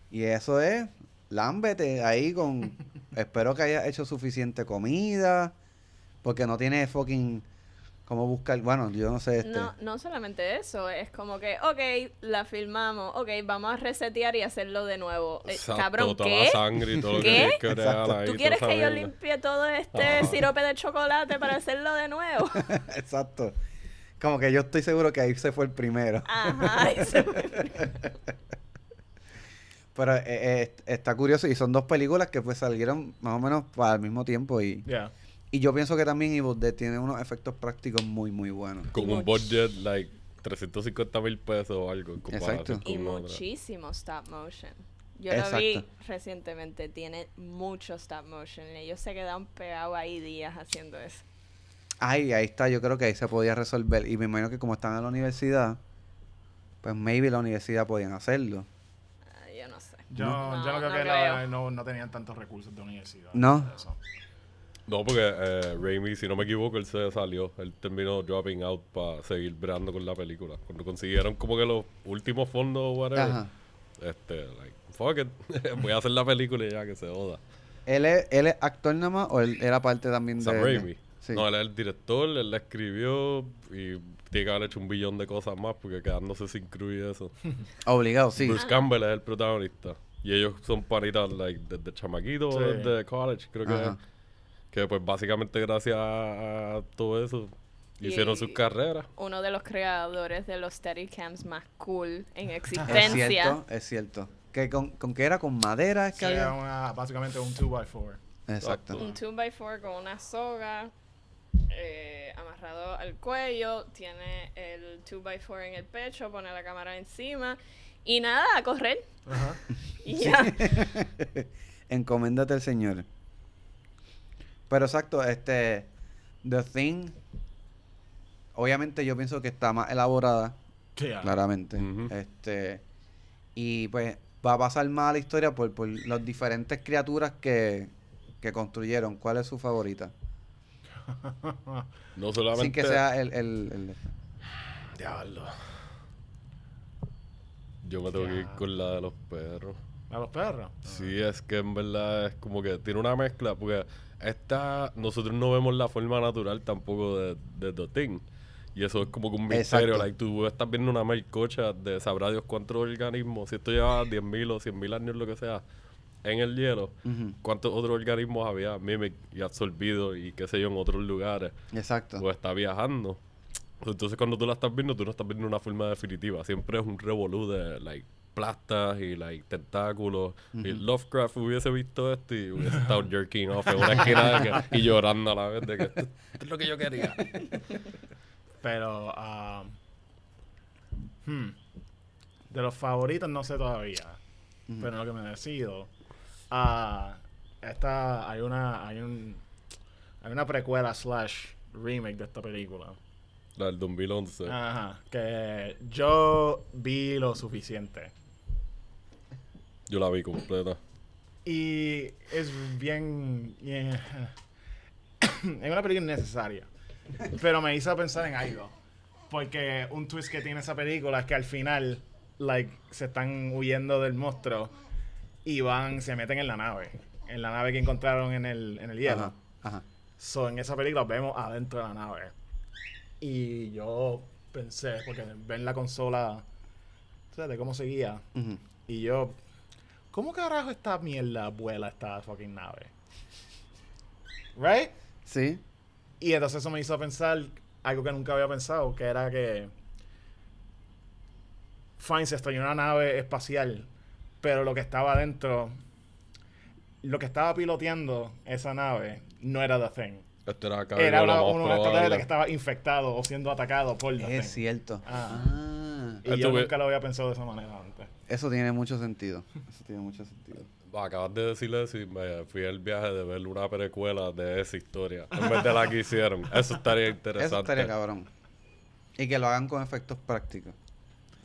Y eso es, lámbete ahí con. [LAUGHS] espero que hayas hecho suficiente comida. Porque no tienes fucking. Cómo buscar. Bueno, yo no sé. Este, No, no solamente eso, es como que, ok, la filmamos, ok, vamos a resetear y hacerlo de nuevo. Eh, Exacto, cabrón, toda ¿qué? la sangre y todo lo que ¿Qué? tienes que bregar Exacto. ahí, ¿Tú quieres que yo limpie todo este Ajá. sirope de chocolate para hacerlo de nuevo? [LAUGHS] Exacto. Como que yo estoy seguro que ahí se fue el primero. Ajá, eso fue- [LAUGHS] Pero eh, eh, está curioso y son dos películas que pues salieron más o menos para el mismo tiempo y, Yeah. y yo pienso que también Evil Dead tiene unos efectos prácticos muy muy buenos. Con un budget, like, 350 mil pesos o algo en comparación Exacto. y muchísimo stop motion. Yo lo vi recientemente, tiene mucho stop motion. y Ellos se quedaron pegados ahí días haciendo eso. Ay, ahí está, yo creo que ahí se podía resolver y me imagino que como están en la universidad, pues maybe la universidad podían hacerlo. Yo no. Yo, No, yo no creo no que creo. la- no, no tenían tantos recursos de universidad. No. eso. No, porque eh, Raimi, si no me equivoco, él se salió. Él terminó dropping out para seguir breando con la película. Cuando consiguieron como que los últimos fondos o whatever, Ajá. este, like, fuck it, [LAUGHS] voy a hacer la película y ya que se joda. ¿Él es, él es actor nada más o él era parte también Sam de...? Raimi. Sí. No, él es el director, él la escribió y tiene que haber hecho un billón de cosas más porque quedándose sin crew y eso. [LAUGHS] Obligado, sí. Bruce Campbell es el protagonista. Y ellos son paritas like, desde chamaquito, Sí. desde college, creo que Ajá. es. Que pues básicamente gracias a, a todo eso hicieron Y- sus carreras. Uno de los creadores de los Steadicams más cool en Es existencia. cierto, es cierto. ¿Que con, ¿Con qué era? ¿Con madera? Es que Sí, había? una- básicamente un 2x4. Exacto. Un 2x4 con una soga eh, amarrado al cuello. Tiene el 2x4 en el pecho, pone la cámara encima. Y nada, a correr. Ajá. [LAUGHS] Y ya. [LAUGHS] Encoméndate al Señor. Pero exacto, este... The Thing... Obviamente yo pienso que está más elaborada, Yeah. claramente. Este... Y pues va a pasar más a la historia por, por las diferentes criaturas que, que construyeron. ¿Cuál es su favorita? [LAUGHS] No solamente... Sin que sea el... el, el- Diablo. Yo me tengo que ir con la de los perros. ¿A los perros? Sí, es que en verdad es como que tiene una mezcla, porque esta, nosotros no vemos la forma natural tampoco de, de The Thing. Y eso es como que un misterio, Exacto. like, tú estás viendo una melcocha de sabrá Dios cuántos organismos, si esto lleva 10.000 o 100.000 años, lo que sea, en el hielo, cuántos otros organismos había mimic y absorbido y qué sé yo en otros lugares, Exacto. o está viajando. Entonces cuando tú la estás viendo, tú no estás viendo una forma definitiva, siempre es un revolú de, like, plastas y like tentáculos. Y Lovecraft hubiese visto esto y hubiese estado [LAUGHS] jerking off en una esquina que- y llorando a la vez de que esto, [LAUGHS] esto es lo que yo quería. Pero, hmm, de los favoritos no sé todavía. Pero en lo que me decido, ah, esta, hay una, hay un, hay una precuela slash remake de esta película. La del 2011. Ajá, que yo vi lo suficiente. Yo la vi completa. Y es bien... yeah. [COUGHS] es una película innecesaria. Pero me hizo pensar en algo. Porque un twist que tiene esa película es que al final, like, se están huyendo del monstruo y van, se meten en la nave. En la nave que encontraron en el, en el hielo. Ajá, ajá. So, en esa película vemos adentro de la nave. Y yo pensé, porque ven la consola, ¿sabes? De cómo seguía. Y yo, ¿cómo carajo esta mierda vuela esta fucking nave? ¿Right? Sí. Y entonces eso me hizo pensar algo que nunca había pensado, que era que Fine se estrelló una nave espacial, pero lo que estaba adentro, lo que estaba piloteando esa nave no era The Thing. Este era. Era una, más un extraterrestre probable. que estaba infectado o siendo atacado por Es cierto. Ah. Ah. Y yo nunca lo había pensado de esa manera antes. Eso tiene mucho sentido. Eso tiene mucho sentido. Acabas de decirle y me fui al viaje de ver una precuela de esa historia. En vez de la que hicieron. Eso estaría interesante. Eso estaría cabrón. Y que lo hagan con efectos prácticos.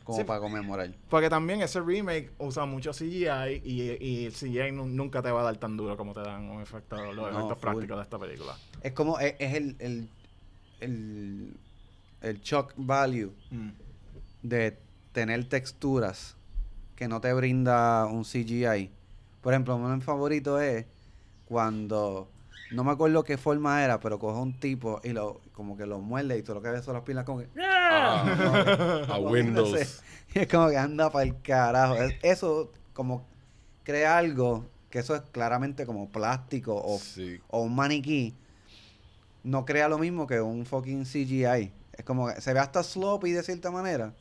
Como Sí. para conmemorar. Porque también ese remake usa mucho CGI y, y el CGI nu- nunca te va a dar tan duro como te dan un efecto, los No, efectos full. prácticos de esta película. Es como, es, es el, el, el, el shock value de tener texturas que no te brinda un CGI. Por ejemplo, uno de mis favoritos es cuando, no me acuerdo qué forma era, pero coge un tipo y lo como que lo muerde y todo lo que ves son las pilas como que... Ah, [LAUGHS] a Windows. [LAUGHS] Y es como que anda para el carajo. Es- Eso como crea algo que eso es claramente como plástico o, Sí. o un maniquí. No crea lo mismo que un fucking CGI. Es como que se ve hasta sloppy de cierta manera.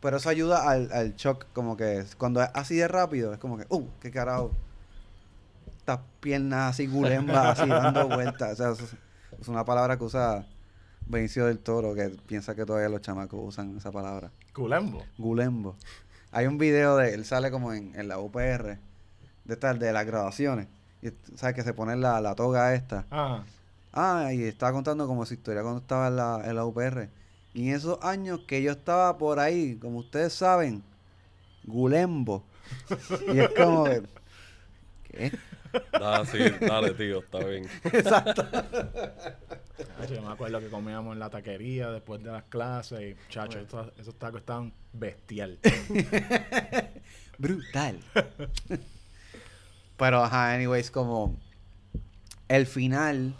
Pero eso ayuda al, al shock, como que es- cuando es así de rápido, es como que, uh, qué carajo. Estas piernas así gulembas, así dando [LAUGHS] vueltas. O sea, eso es, una palabra que usa Benicio del Toro, que piensa que todavía los chamacos usan esa palabra. Culembo. Gulembo. Hay un video de él sale como en, en la UPR, de estas de las graduaciones. Y sabes que se pone la, la toga esta. Ajá. Ah, y estaba contando como su historia cuando estaba en la, en la UPR. Y en esos años que yo estaba por ahí, como ustedes saben, Gulembo. y es como que, ¿qué? Ah, sí, dale, tío, está bien. Chacho, Yo me acuerdo que comíamos en la taquería después de las clases y, chacho, estos- esos tacos estaban bestial. [LAUGHS] Brutal. Pero, ajá, anyways, como el final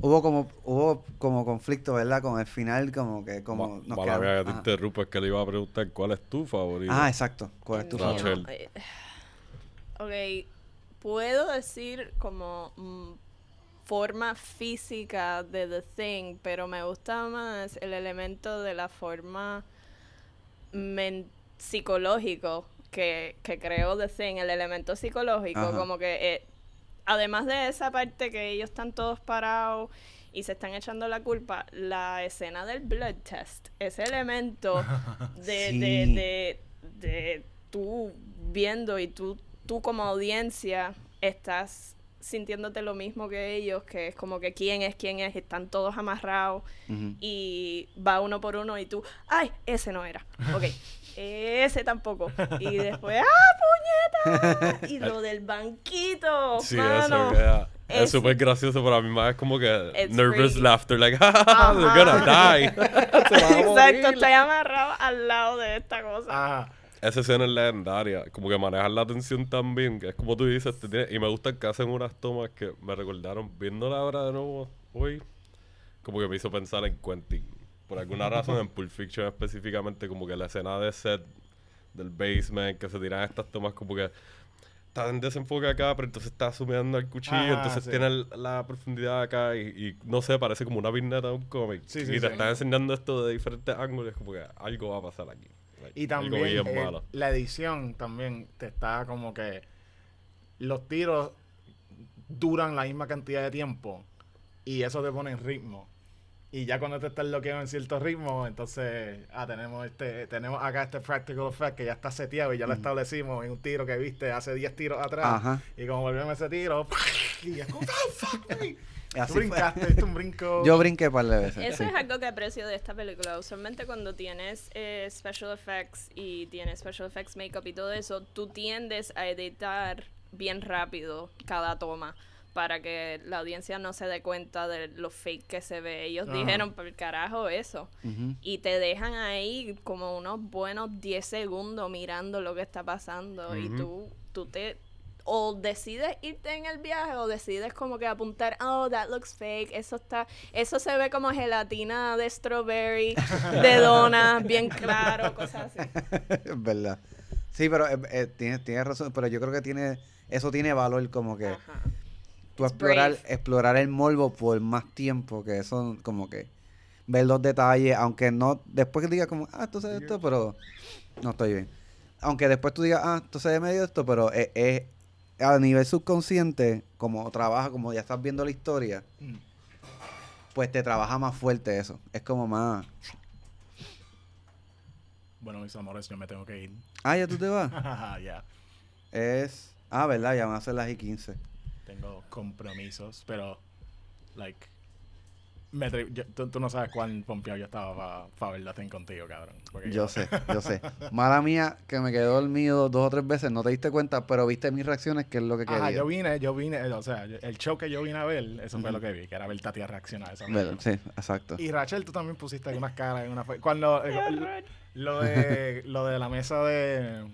hubo como hubo como conflicto, ¿verdad? Con el final como que como Ma- nos mala mía que quedamos- te ajá. interrumpo, es que le iba a preguntar cuál es tu favorito. Ah, exacto. ¿Cuál es tu Rachel. favorito? eh, ok, puedo decir como mm, forma física de The Thing, pero me gusta más el elemento de la forma psicológico que, que creó The Thing, el elemento psicológico, Ajá. como que eh, además de esa parte que ellos están todos parados y se están echando la culpa, la escena del blood test, ese elemento [LAUGHS] de, Sí. de, de, de tú viendo y tú, tú como audiencia estás sintiéndote lo mismo que ellos, que es como que quién es, quién es, están todos amarrados Ujú. y va uno por uno y tú, ay, ese no era, ok, [LAUGHS] ese tampoco, y después, ah, puñeta, [LAUGHS] y lo del banquito, Sí, mano. eso queda. Es es- súper gracioso, pero a mí más es como que It's nervous laughter, like, [LAUGHS] ah, they're gonna die. Exacto, estoy amarrado al lado de esta cosa. Ajá. Esa escena es legendaria, como que manejan la atención tan bien, que es como tú dices, te tiene- y me gusta que hacen unas tomas que me recordaron, viéndola ahora de nuevo hoy, como que me hizo pensar en Quentin. Por alguna razón, en Pulp Fiction específicamente, como que la escena de set del basement, que se tiran estas tomas como que está en desenfoque acá, pero entonces está sumiendo el cuchillo, Ajá, entonces sí. tiene el- la profundidad acá y, y no sé, parece como una vigneta de un cómic. Sí, sí, y te están enseñando esto de diferentes ángulos, como que algo va a pasar aquí. Like, Y también eh, la edición también te está como que los tiros duran la misma cantidad de tiempo y eso te pone en ritmo. Y ya cuando te estás bloqueado en cierto ritmo, entonces ah, tenemos este tenemos acá este practical effect que ya está seteado y ya lo establecimos en un tiro que viste hace 10 tiros atrás. Ajá. Y como volvemos a ese tiro, [LAUGHS] y es como, "Oh, fuck, me". Así Tú brincaste, un brinco. [LAUGHS] Yo brinqué un par de veces. Eso sí. es algo que aprecio de esta película. Usualmente cuando tienes eh, special effects y tienes special effects makeup y todo eso, tú tiendes a editar bien rápido cada toma para que la audiencia no se dé cuenta de lo fake que se ve. Ellos Ajá. dijeron, por carajo, eso. Y te dejan ahí como unos buenos 10 segundos mirando lo que está pasando. Y tú, tú te... O decides irte en el viaje o decides como que apuntar, oh, that looks fake, eso está, eso se ve como gelatina de strawberry, de [LAUGHS] dona, bien claro, cosas así. [LAUGHS] es verdad. Sí, pero eh, eh, tienes, tienes razón, pero yo creo que tiene eso tiene valor como que Ajá. tú It's explorar brave. explorar el morbo por más tiempo, que eso como que ver los detalles, aunque no después que digas como, ah, esto se ve esto, pero no estoy bien. Aunque después tú digas, ah, esto se ve medio esto, pero es, es a nivel subconsciente, como trabaja, como ya estás viendo la historia, Mm. pues te trabaja más fuerte eso. Es como más, Bueno, mis amores, yo me tengo que ir. ah, ya tú te vas. [LAUGHS] ya. Es, ah, verdad, ya van a ser las y 15. tengo compromisos, pero, like, me atrevo- yo- tú, tú no sabes cuán pompeado yo estaba para ver la contigo, cabrón. Yo sé, yo sé. Mala mía que me quedé dormido dos o tres veces, no te diste cuenta, pero viste mis reacciones, que es lo que quería. Ajá, yo vine, yo vine, o sea, yo- el show que yo vine a ver, eso fue lo que vi, que era ver Tati reaccionar a esa película. Sí, exacto. Y Rachel, tú también pusiste algunas caras en una... Cuando... eh, lo- lo de, [LAUGHS] lo de la mesa de...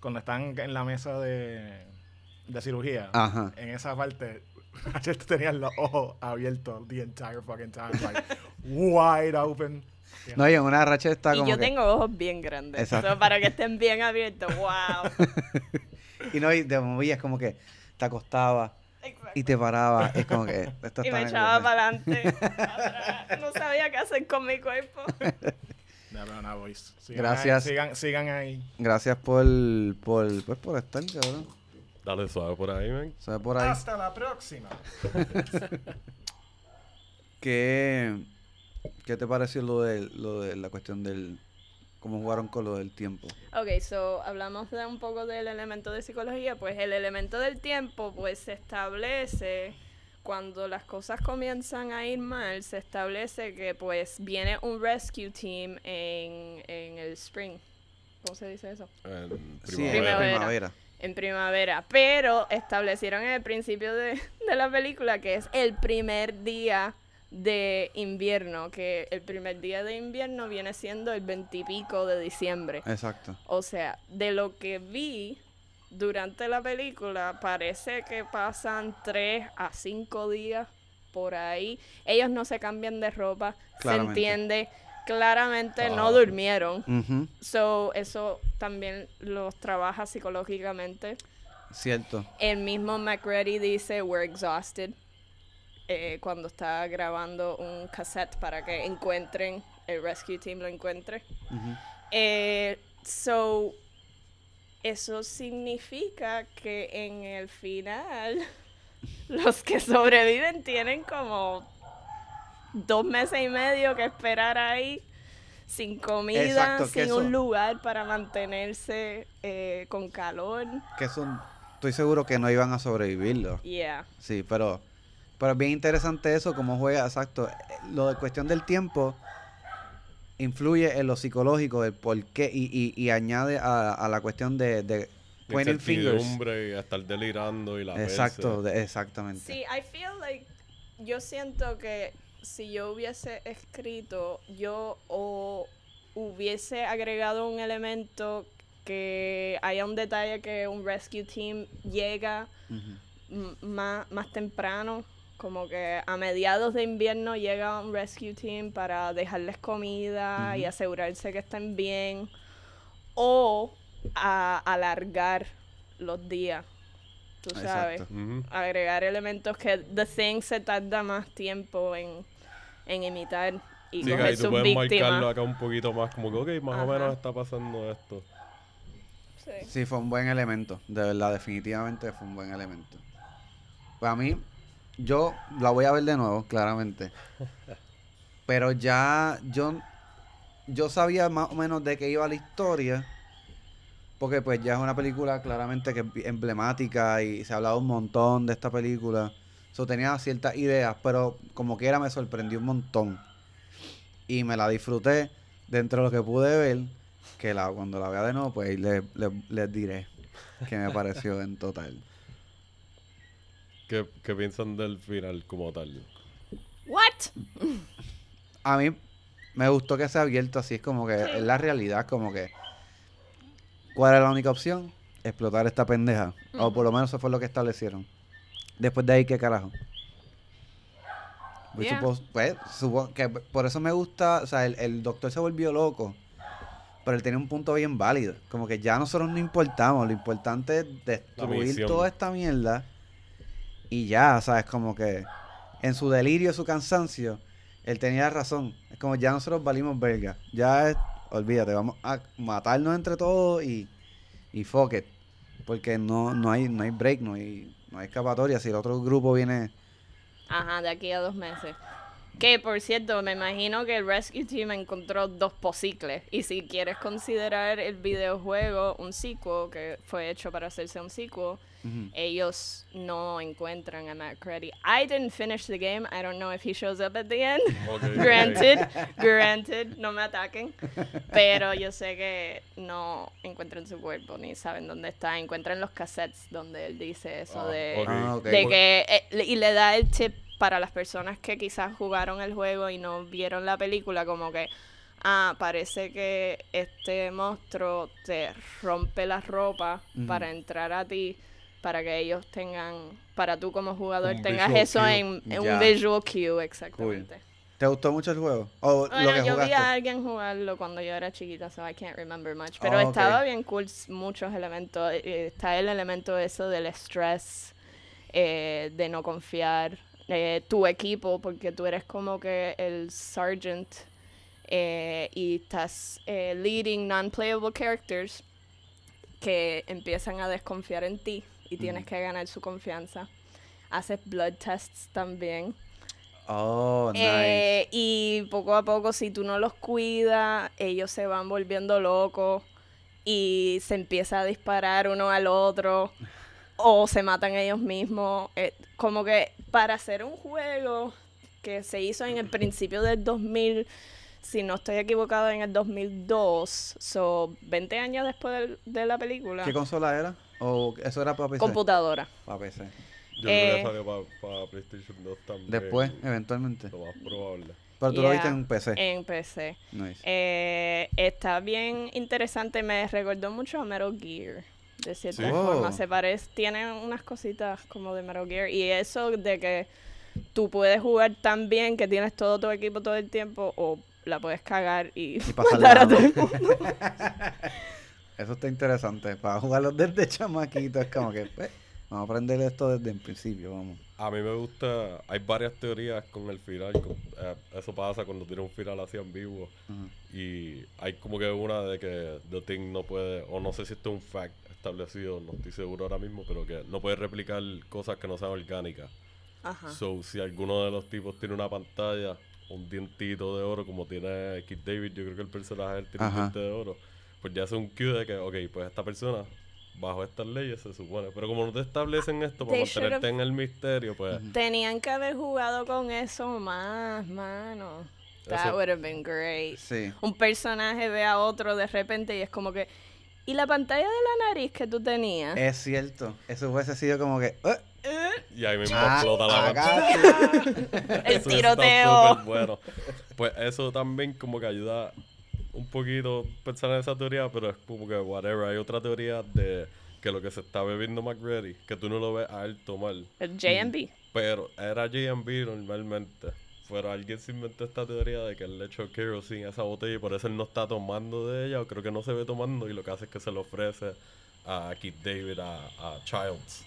Cuando están en la mesa de, de cirugía, Ajá. en esa parte, [LAUGHS] Rachel, tú tenías los ojos abiertos the entire fucking time, like, wide open. No, y en una racha está Y como yo que- tengo ojos bien grandes, Exacto. so, para que estén bien abiertos, wow. [LAUGHS] Y no, y te movías como que te acostaba Exacto. y te paraba. Es como que... Esto [LAUGHS] Y me echaba para adelante. No sabía qué hacer con mi cuerpo. No, pero nada, boys. Sigan Gracias. ahí, sigan, sigan ahí. Gracias por, por, pues, por estar, cabrón. Dale suave por ahí, man. ¿Sabes por ahí? Hasta la próxima. [LAUGHS] ¿Qué, ¿Qué te pareció lo de, lo de la cuestión del... cómo jugaron con lo del tiempo? Ok, so hablamos de un poco del elemento de psicología, pues el elemento del tiempo pues se establece cuando las cosas comienzan a ir mal, se establece que pues viene un rescue team en, en el spring. ¿Cómo se dice eso? En Sí, en primavera. Primavera. En primavera. Pero establecieron en el principio de, de la película que es el primer día de invierno, que el primer día de invierno viene siendo el veintipico de diciembre. Exacto. O sea, de lo que vi, durante la película parece que pasan 3 a 5 días por ahí. Ellos no se cambian de ropa, se entiende. Claramente no Ah. durmieron. So, eso también los trabaja psicológicamente. Cierto. El mismo McReady dice, we're exhausted, eh, cuando está grabando un cassette para que encuentren, el rescue team lo encuentre. Eh, so, eso significa que en el final, [LAUGHS] los que sobreviven tienen como dos meses y medio que esperar ahí, sin comida, Exacto, sin eso- un lugar para mantenerse eh, con calor. Que son, estoy seguro que no iban a sobrevivirlo. Yeah. Sí, pero, pero es bien interesante eso, cómo juega, exacto. Lo de cuestión del tiempo influye en lo psicológico, del por qué, y, y, y añade a, a la cuestión de, de pointing fingers. Y estar delirando y la Exacto, de- exactamente. Sí, I feel like yo siento que si yo hubiese escrito, yo o hubiese agregado un elemento que haya un detalle que un rescue team llega más, más temprano, como que a mediados de invierno llega un rescue team para dejarles comida y asegurarse que estén bien, o a alargar los días, tú sabes. Agregar elementos que The Thing se tarda más tiempo en, en imitar y Sí, que coger ahí tú sus puedes marcarlo acá un poquito más, como que, ok, más o menos está pasando esto. Sí. Sí, fue un buen elemento, de verdad, definitivamente fue un buen elemento. Pues a mí, yo la voy a ver de nuevo, claramente. [LAUGHS] Pero ya yo, yo sabía más o menos de qué iba la historia, porque pues ya es una película claramente que es emblemática y se ha hablado un montón de esta película. So, tenía ciertas ideas, pero como quiera me sorprendió un montón. Y me la disfruté dentro de lo que pude ver, que la, cuando la vea de nuevo, pues le- le- les diré qué me pareció en total. ¿Qué, qué piensan del final como tal? What? A mí me gustó que sea abierto así, es como que es la realidad, como que ¿cuál era la única opción? Explotar esta pendeja. O por lo menos eso fue lo que establecieron. Después de ahí, ¿qué carajo? Pues, Yeah. supo- pues, supo- que por eso me gusta, o sea, el, el doctor se volvió loco, pero él tenía un punto bien válido. Como que ya nosotros no importamos, lo importante es destruir toda esta mierda y ya, ¿sabes? Como que en su delirio, su cansancio, él tenía razón. Es como ya nosotros valimos verga. Ya, es- olvídate, vamos a matarnos entre todos y, y fuck it. Porque no, no, hay, no hay break, no hay, no hay escapatoria. Si el otro grupo viene... Ajá, de aquí a dos meses. Que por cierto, me imagino que el Rescue Team encontró dos posicles. Y si quieres considerar el videojuego un sequel, que fue hecho para hacerse un sequel, Ellos no encuentran a Matt. I didn't finish the game. I don't know if he shows up at the end. [LAUGHS] Granted, granted, no me ataquen. Pero yo sé que no encuentran su cuerpo ni saben dónde está. Encuentran los cassettes donde él dice eso Ah, de. Ah, de que. eh, y le da el tip para las personas que quizás jugaron el juego y no vieron la película, como que. Ah, parece que este monstruo te rompe la ropa para entrar a ti, para que ellos tengan, para tú como jugador Un tengas eso cue. en, un visual cue, exactamente. ¿Te gustó mucho el juego? ¿O Bueno, lo que yo vi a alguien jugarlo cuando yo era chiquita, so I can't remember much. Pero Oh, ok. estaba bien cool, muchos elementos. Eh, Está el elemento eso del estrés, eh, de no confiar, eh, tu equipo, porque tú eres como que el sergeant eh, y estás eh, leading non-playable characters que empiezan a desconfiar en ti y tienes que ganar su confianza. Haces blood tests también. Oh, nice. Eh, y poco a poco, si tú no los cuidas, ellos se van volviendo locos y se empieza a disparar uno al otro [LAUGHS] o se matan ellos mismos. Eh, como que para hacer un juego que se hizo en el principio del 2000, si no estoy equivocado, en el 2002, so 20 años después del- de, la película, ¿Qué consola era? ¿O eso era para PC? computadora. Para PC. Yo creo Eh, que salió para PlayStation 2 también. Después, eventualmente. Lo más probable. Pero tú lo viste en PC. En PC. Nice. Eh, está bien interesante, me recordó mucho a Metal Gear. De cierta Sí. forma, Oh. se parece, tiene unas cositas como de Metal Gear. Y eso de que tú puedes jugar tan bien que tienes todo tu equipo todo el tiempo o la puedes cagar y, Y [LAUGHS] matar a todo el mundo. [LAUGHS] Eso está interesante. Para jugarlos desde chamaquito es como que, pues, vamos a aprender esto desde el principio, vamos. A mí me gusta, hay varias teorías con el final, con- eh, eso pasa cuando tiene un final así en vivo y hay como que una de que The Thing no puede, o no sé si esto es un fact establecido, no estoy seguro ahora mismo, pero que no puede replicar cosas que no sean orgánicas. Ajá. So, si alguno de los tipos tiene una pantalla, un dientito de oro, como tiene Kid David, yo creo que el personaje de él tiene Ajá. un diente de oro, pues ya es un cue de que, ok, pues esta persona, bajo estas leyes se supone. Pero como no te establecen esto para They mantenerte en el misterio, pues Tenían que haber jugado con eso más, mano. That Eso- would have been great. Sí. Un personaje ve a otro de repente y es como que. ¿Y la pantalla de la nariz que tú tenías? Es cierto. Eso hubiese sido como que, "Eh, y ahí mismo explota la pantalla. [LAUGHS] sí". el tiroteo. súper bueno. Pues eso también como que ayuda un poquito pensar en esa teoría, pero es como que whatever. Hay otra teoría de que lo que se está bebiendo McReady, que tú no lo ves a él tomar, El JMB. pero era J&B normalmente. Pero alguien se inventó esta teoría de que él le echó kerosene a esa botella y por eso él no está tomando de ella, o creo que no se ve tomando, y lo que hace es que se lo ofrece a Keith David, a, a Childs.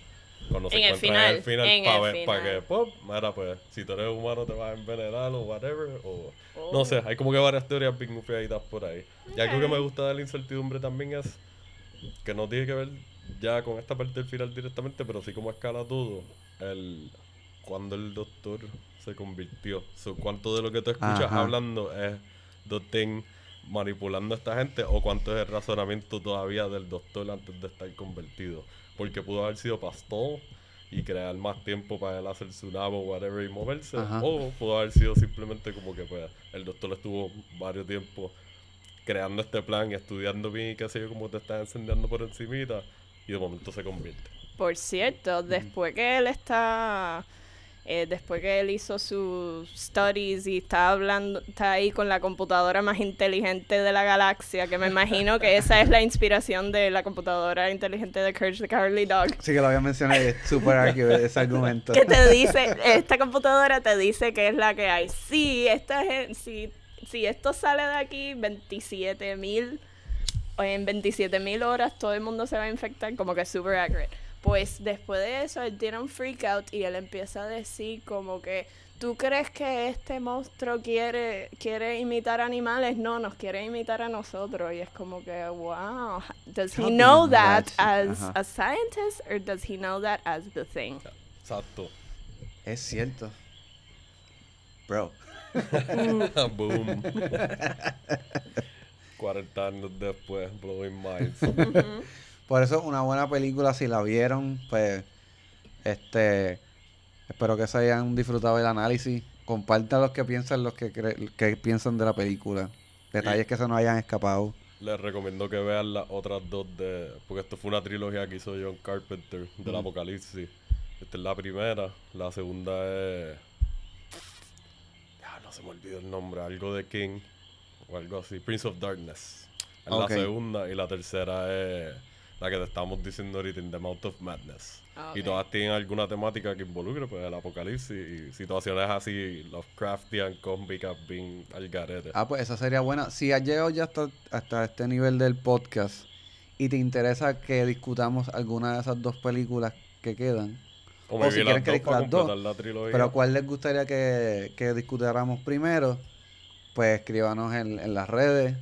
Cuando se En el encuentran en el final, final, en para el ver, para final. que, pop, mira, pues, si tú eres humano te vas a envenenar o whatever, o... Oh. No sé, hay como que varias teorías bien gufiaditas por ahí. Y algo que me gusta de la incertidumbre también es que no tiene que ver ya con esta parte del final directamente, pero sí como escala todo, el cuando el doctor se convirtió. So, ¿Cuánto de lo que tú escuchas Ajá. hablando es The Thing manipulando a esta gente o cuánto es el razonamiento todavía del doctor antes de estar convertido? Porque pudo haber sido pastor y crear más tiempo para él hacer su nabo, whatever, y moverse. Ajá. O pudo haber sido simplemente como que pues el doctor estuvo varios tiempos creando este plan y estudiando bien y qué sé yo, como te está encendiendo por encimita y de momento se convierte. Por cierto, después que él está. Eh, después que él hizo sus studies y está hablando, está ahí con la computadora más inteligente de la galaxia, que me imagino que esa es la inspiración de la computadora inteligente de Courage the Cowardly Dog. Sí que lo había mencionado y es súper accurate ese argumento. que te dice, esta computadora te dice que es la que hay. Sí, esta si, si esto sale de aquí, 27 mil, en 27 mil horas todo el mundo se va a infectar, como que super accurate. Pues después de eso, él tiene un freak out y él empieza a decir como que, ¿tú crees que este monstruo quiere, quiere imitar animales? No, nos quiere imitar a nosotros. Y es como que, wow, does he know that as Ajá. a scientist or does he know that as the thing? Exacto. Es cierto. Bro. [LAUGHS] Boom. [LAUGHS] 40 años después, blowing minds. Por eso una buena película, si la vieron, pues, este, espero que se hayan disfrutado el análisis. Compartan los que piensan, los que, que piensan de la película. Detalles que se nos hayan escapado. Les recomiendo que vean las otras dos de... Porque esto fue una trilogía que hizo John Carpenter del. Apocalipsis. Esta es la primera. La segunda es... Ya, no se me olvidó el nombre. Algo de King. O algo así. Prince of Darkness. Es la segunda. Y la tercera es la que te estamos diciendo ahorita, In the Mouth of Madness. Ah, Y todas tienen alguna temática que involucre pues, el apocalipsis y situaciones así, Lovecraftian, cómicas, bien al garete. Ah, pues esa sería buena. Si has llegado ya hasta, hasta este nivel del podcast y te interesa que discutamos alguna de esas dos películas que quedan, o o si quieren las que las dos, completar la trilogía. pero ¿cuál les gustaría que, que discutiéramos primero? Pues escríbanos en, en las redes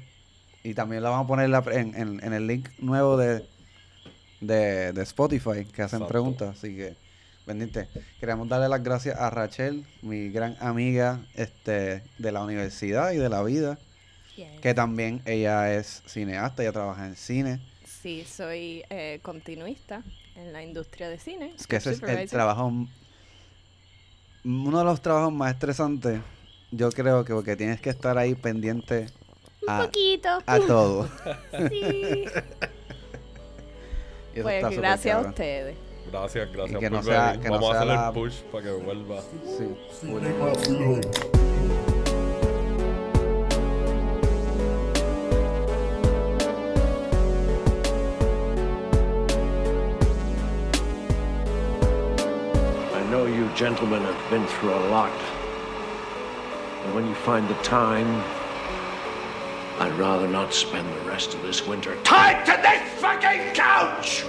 y también la vamos a poner en, la- en- en- en el link nuevo de, de, de Spotify que hacen Exacto. preguntas. Así que, pendiente. Queremos darle las gracias a Rachel, mi gran amiga este, de la universidad y de la vida, que también ella es cineasta, ella trabaja en cine. Sí, soy eh, continuista en la industria de cine. que ese es el trabajo uno de los trabajos más estresantes yo creo que porque tienes que estar ahí pendiente Un a, poquito. a todo [LAUGHS] Sí. I pues, está gracias a ustedes. Gracias, gracias. Y que por sea. Que Vamos no a hacer la... el push para que vuelva. Sí. gentlemen have been through a lot. And when you find the time, I'd rather not spend the rest of this winter tied to this fucking couch!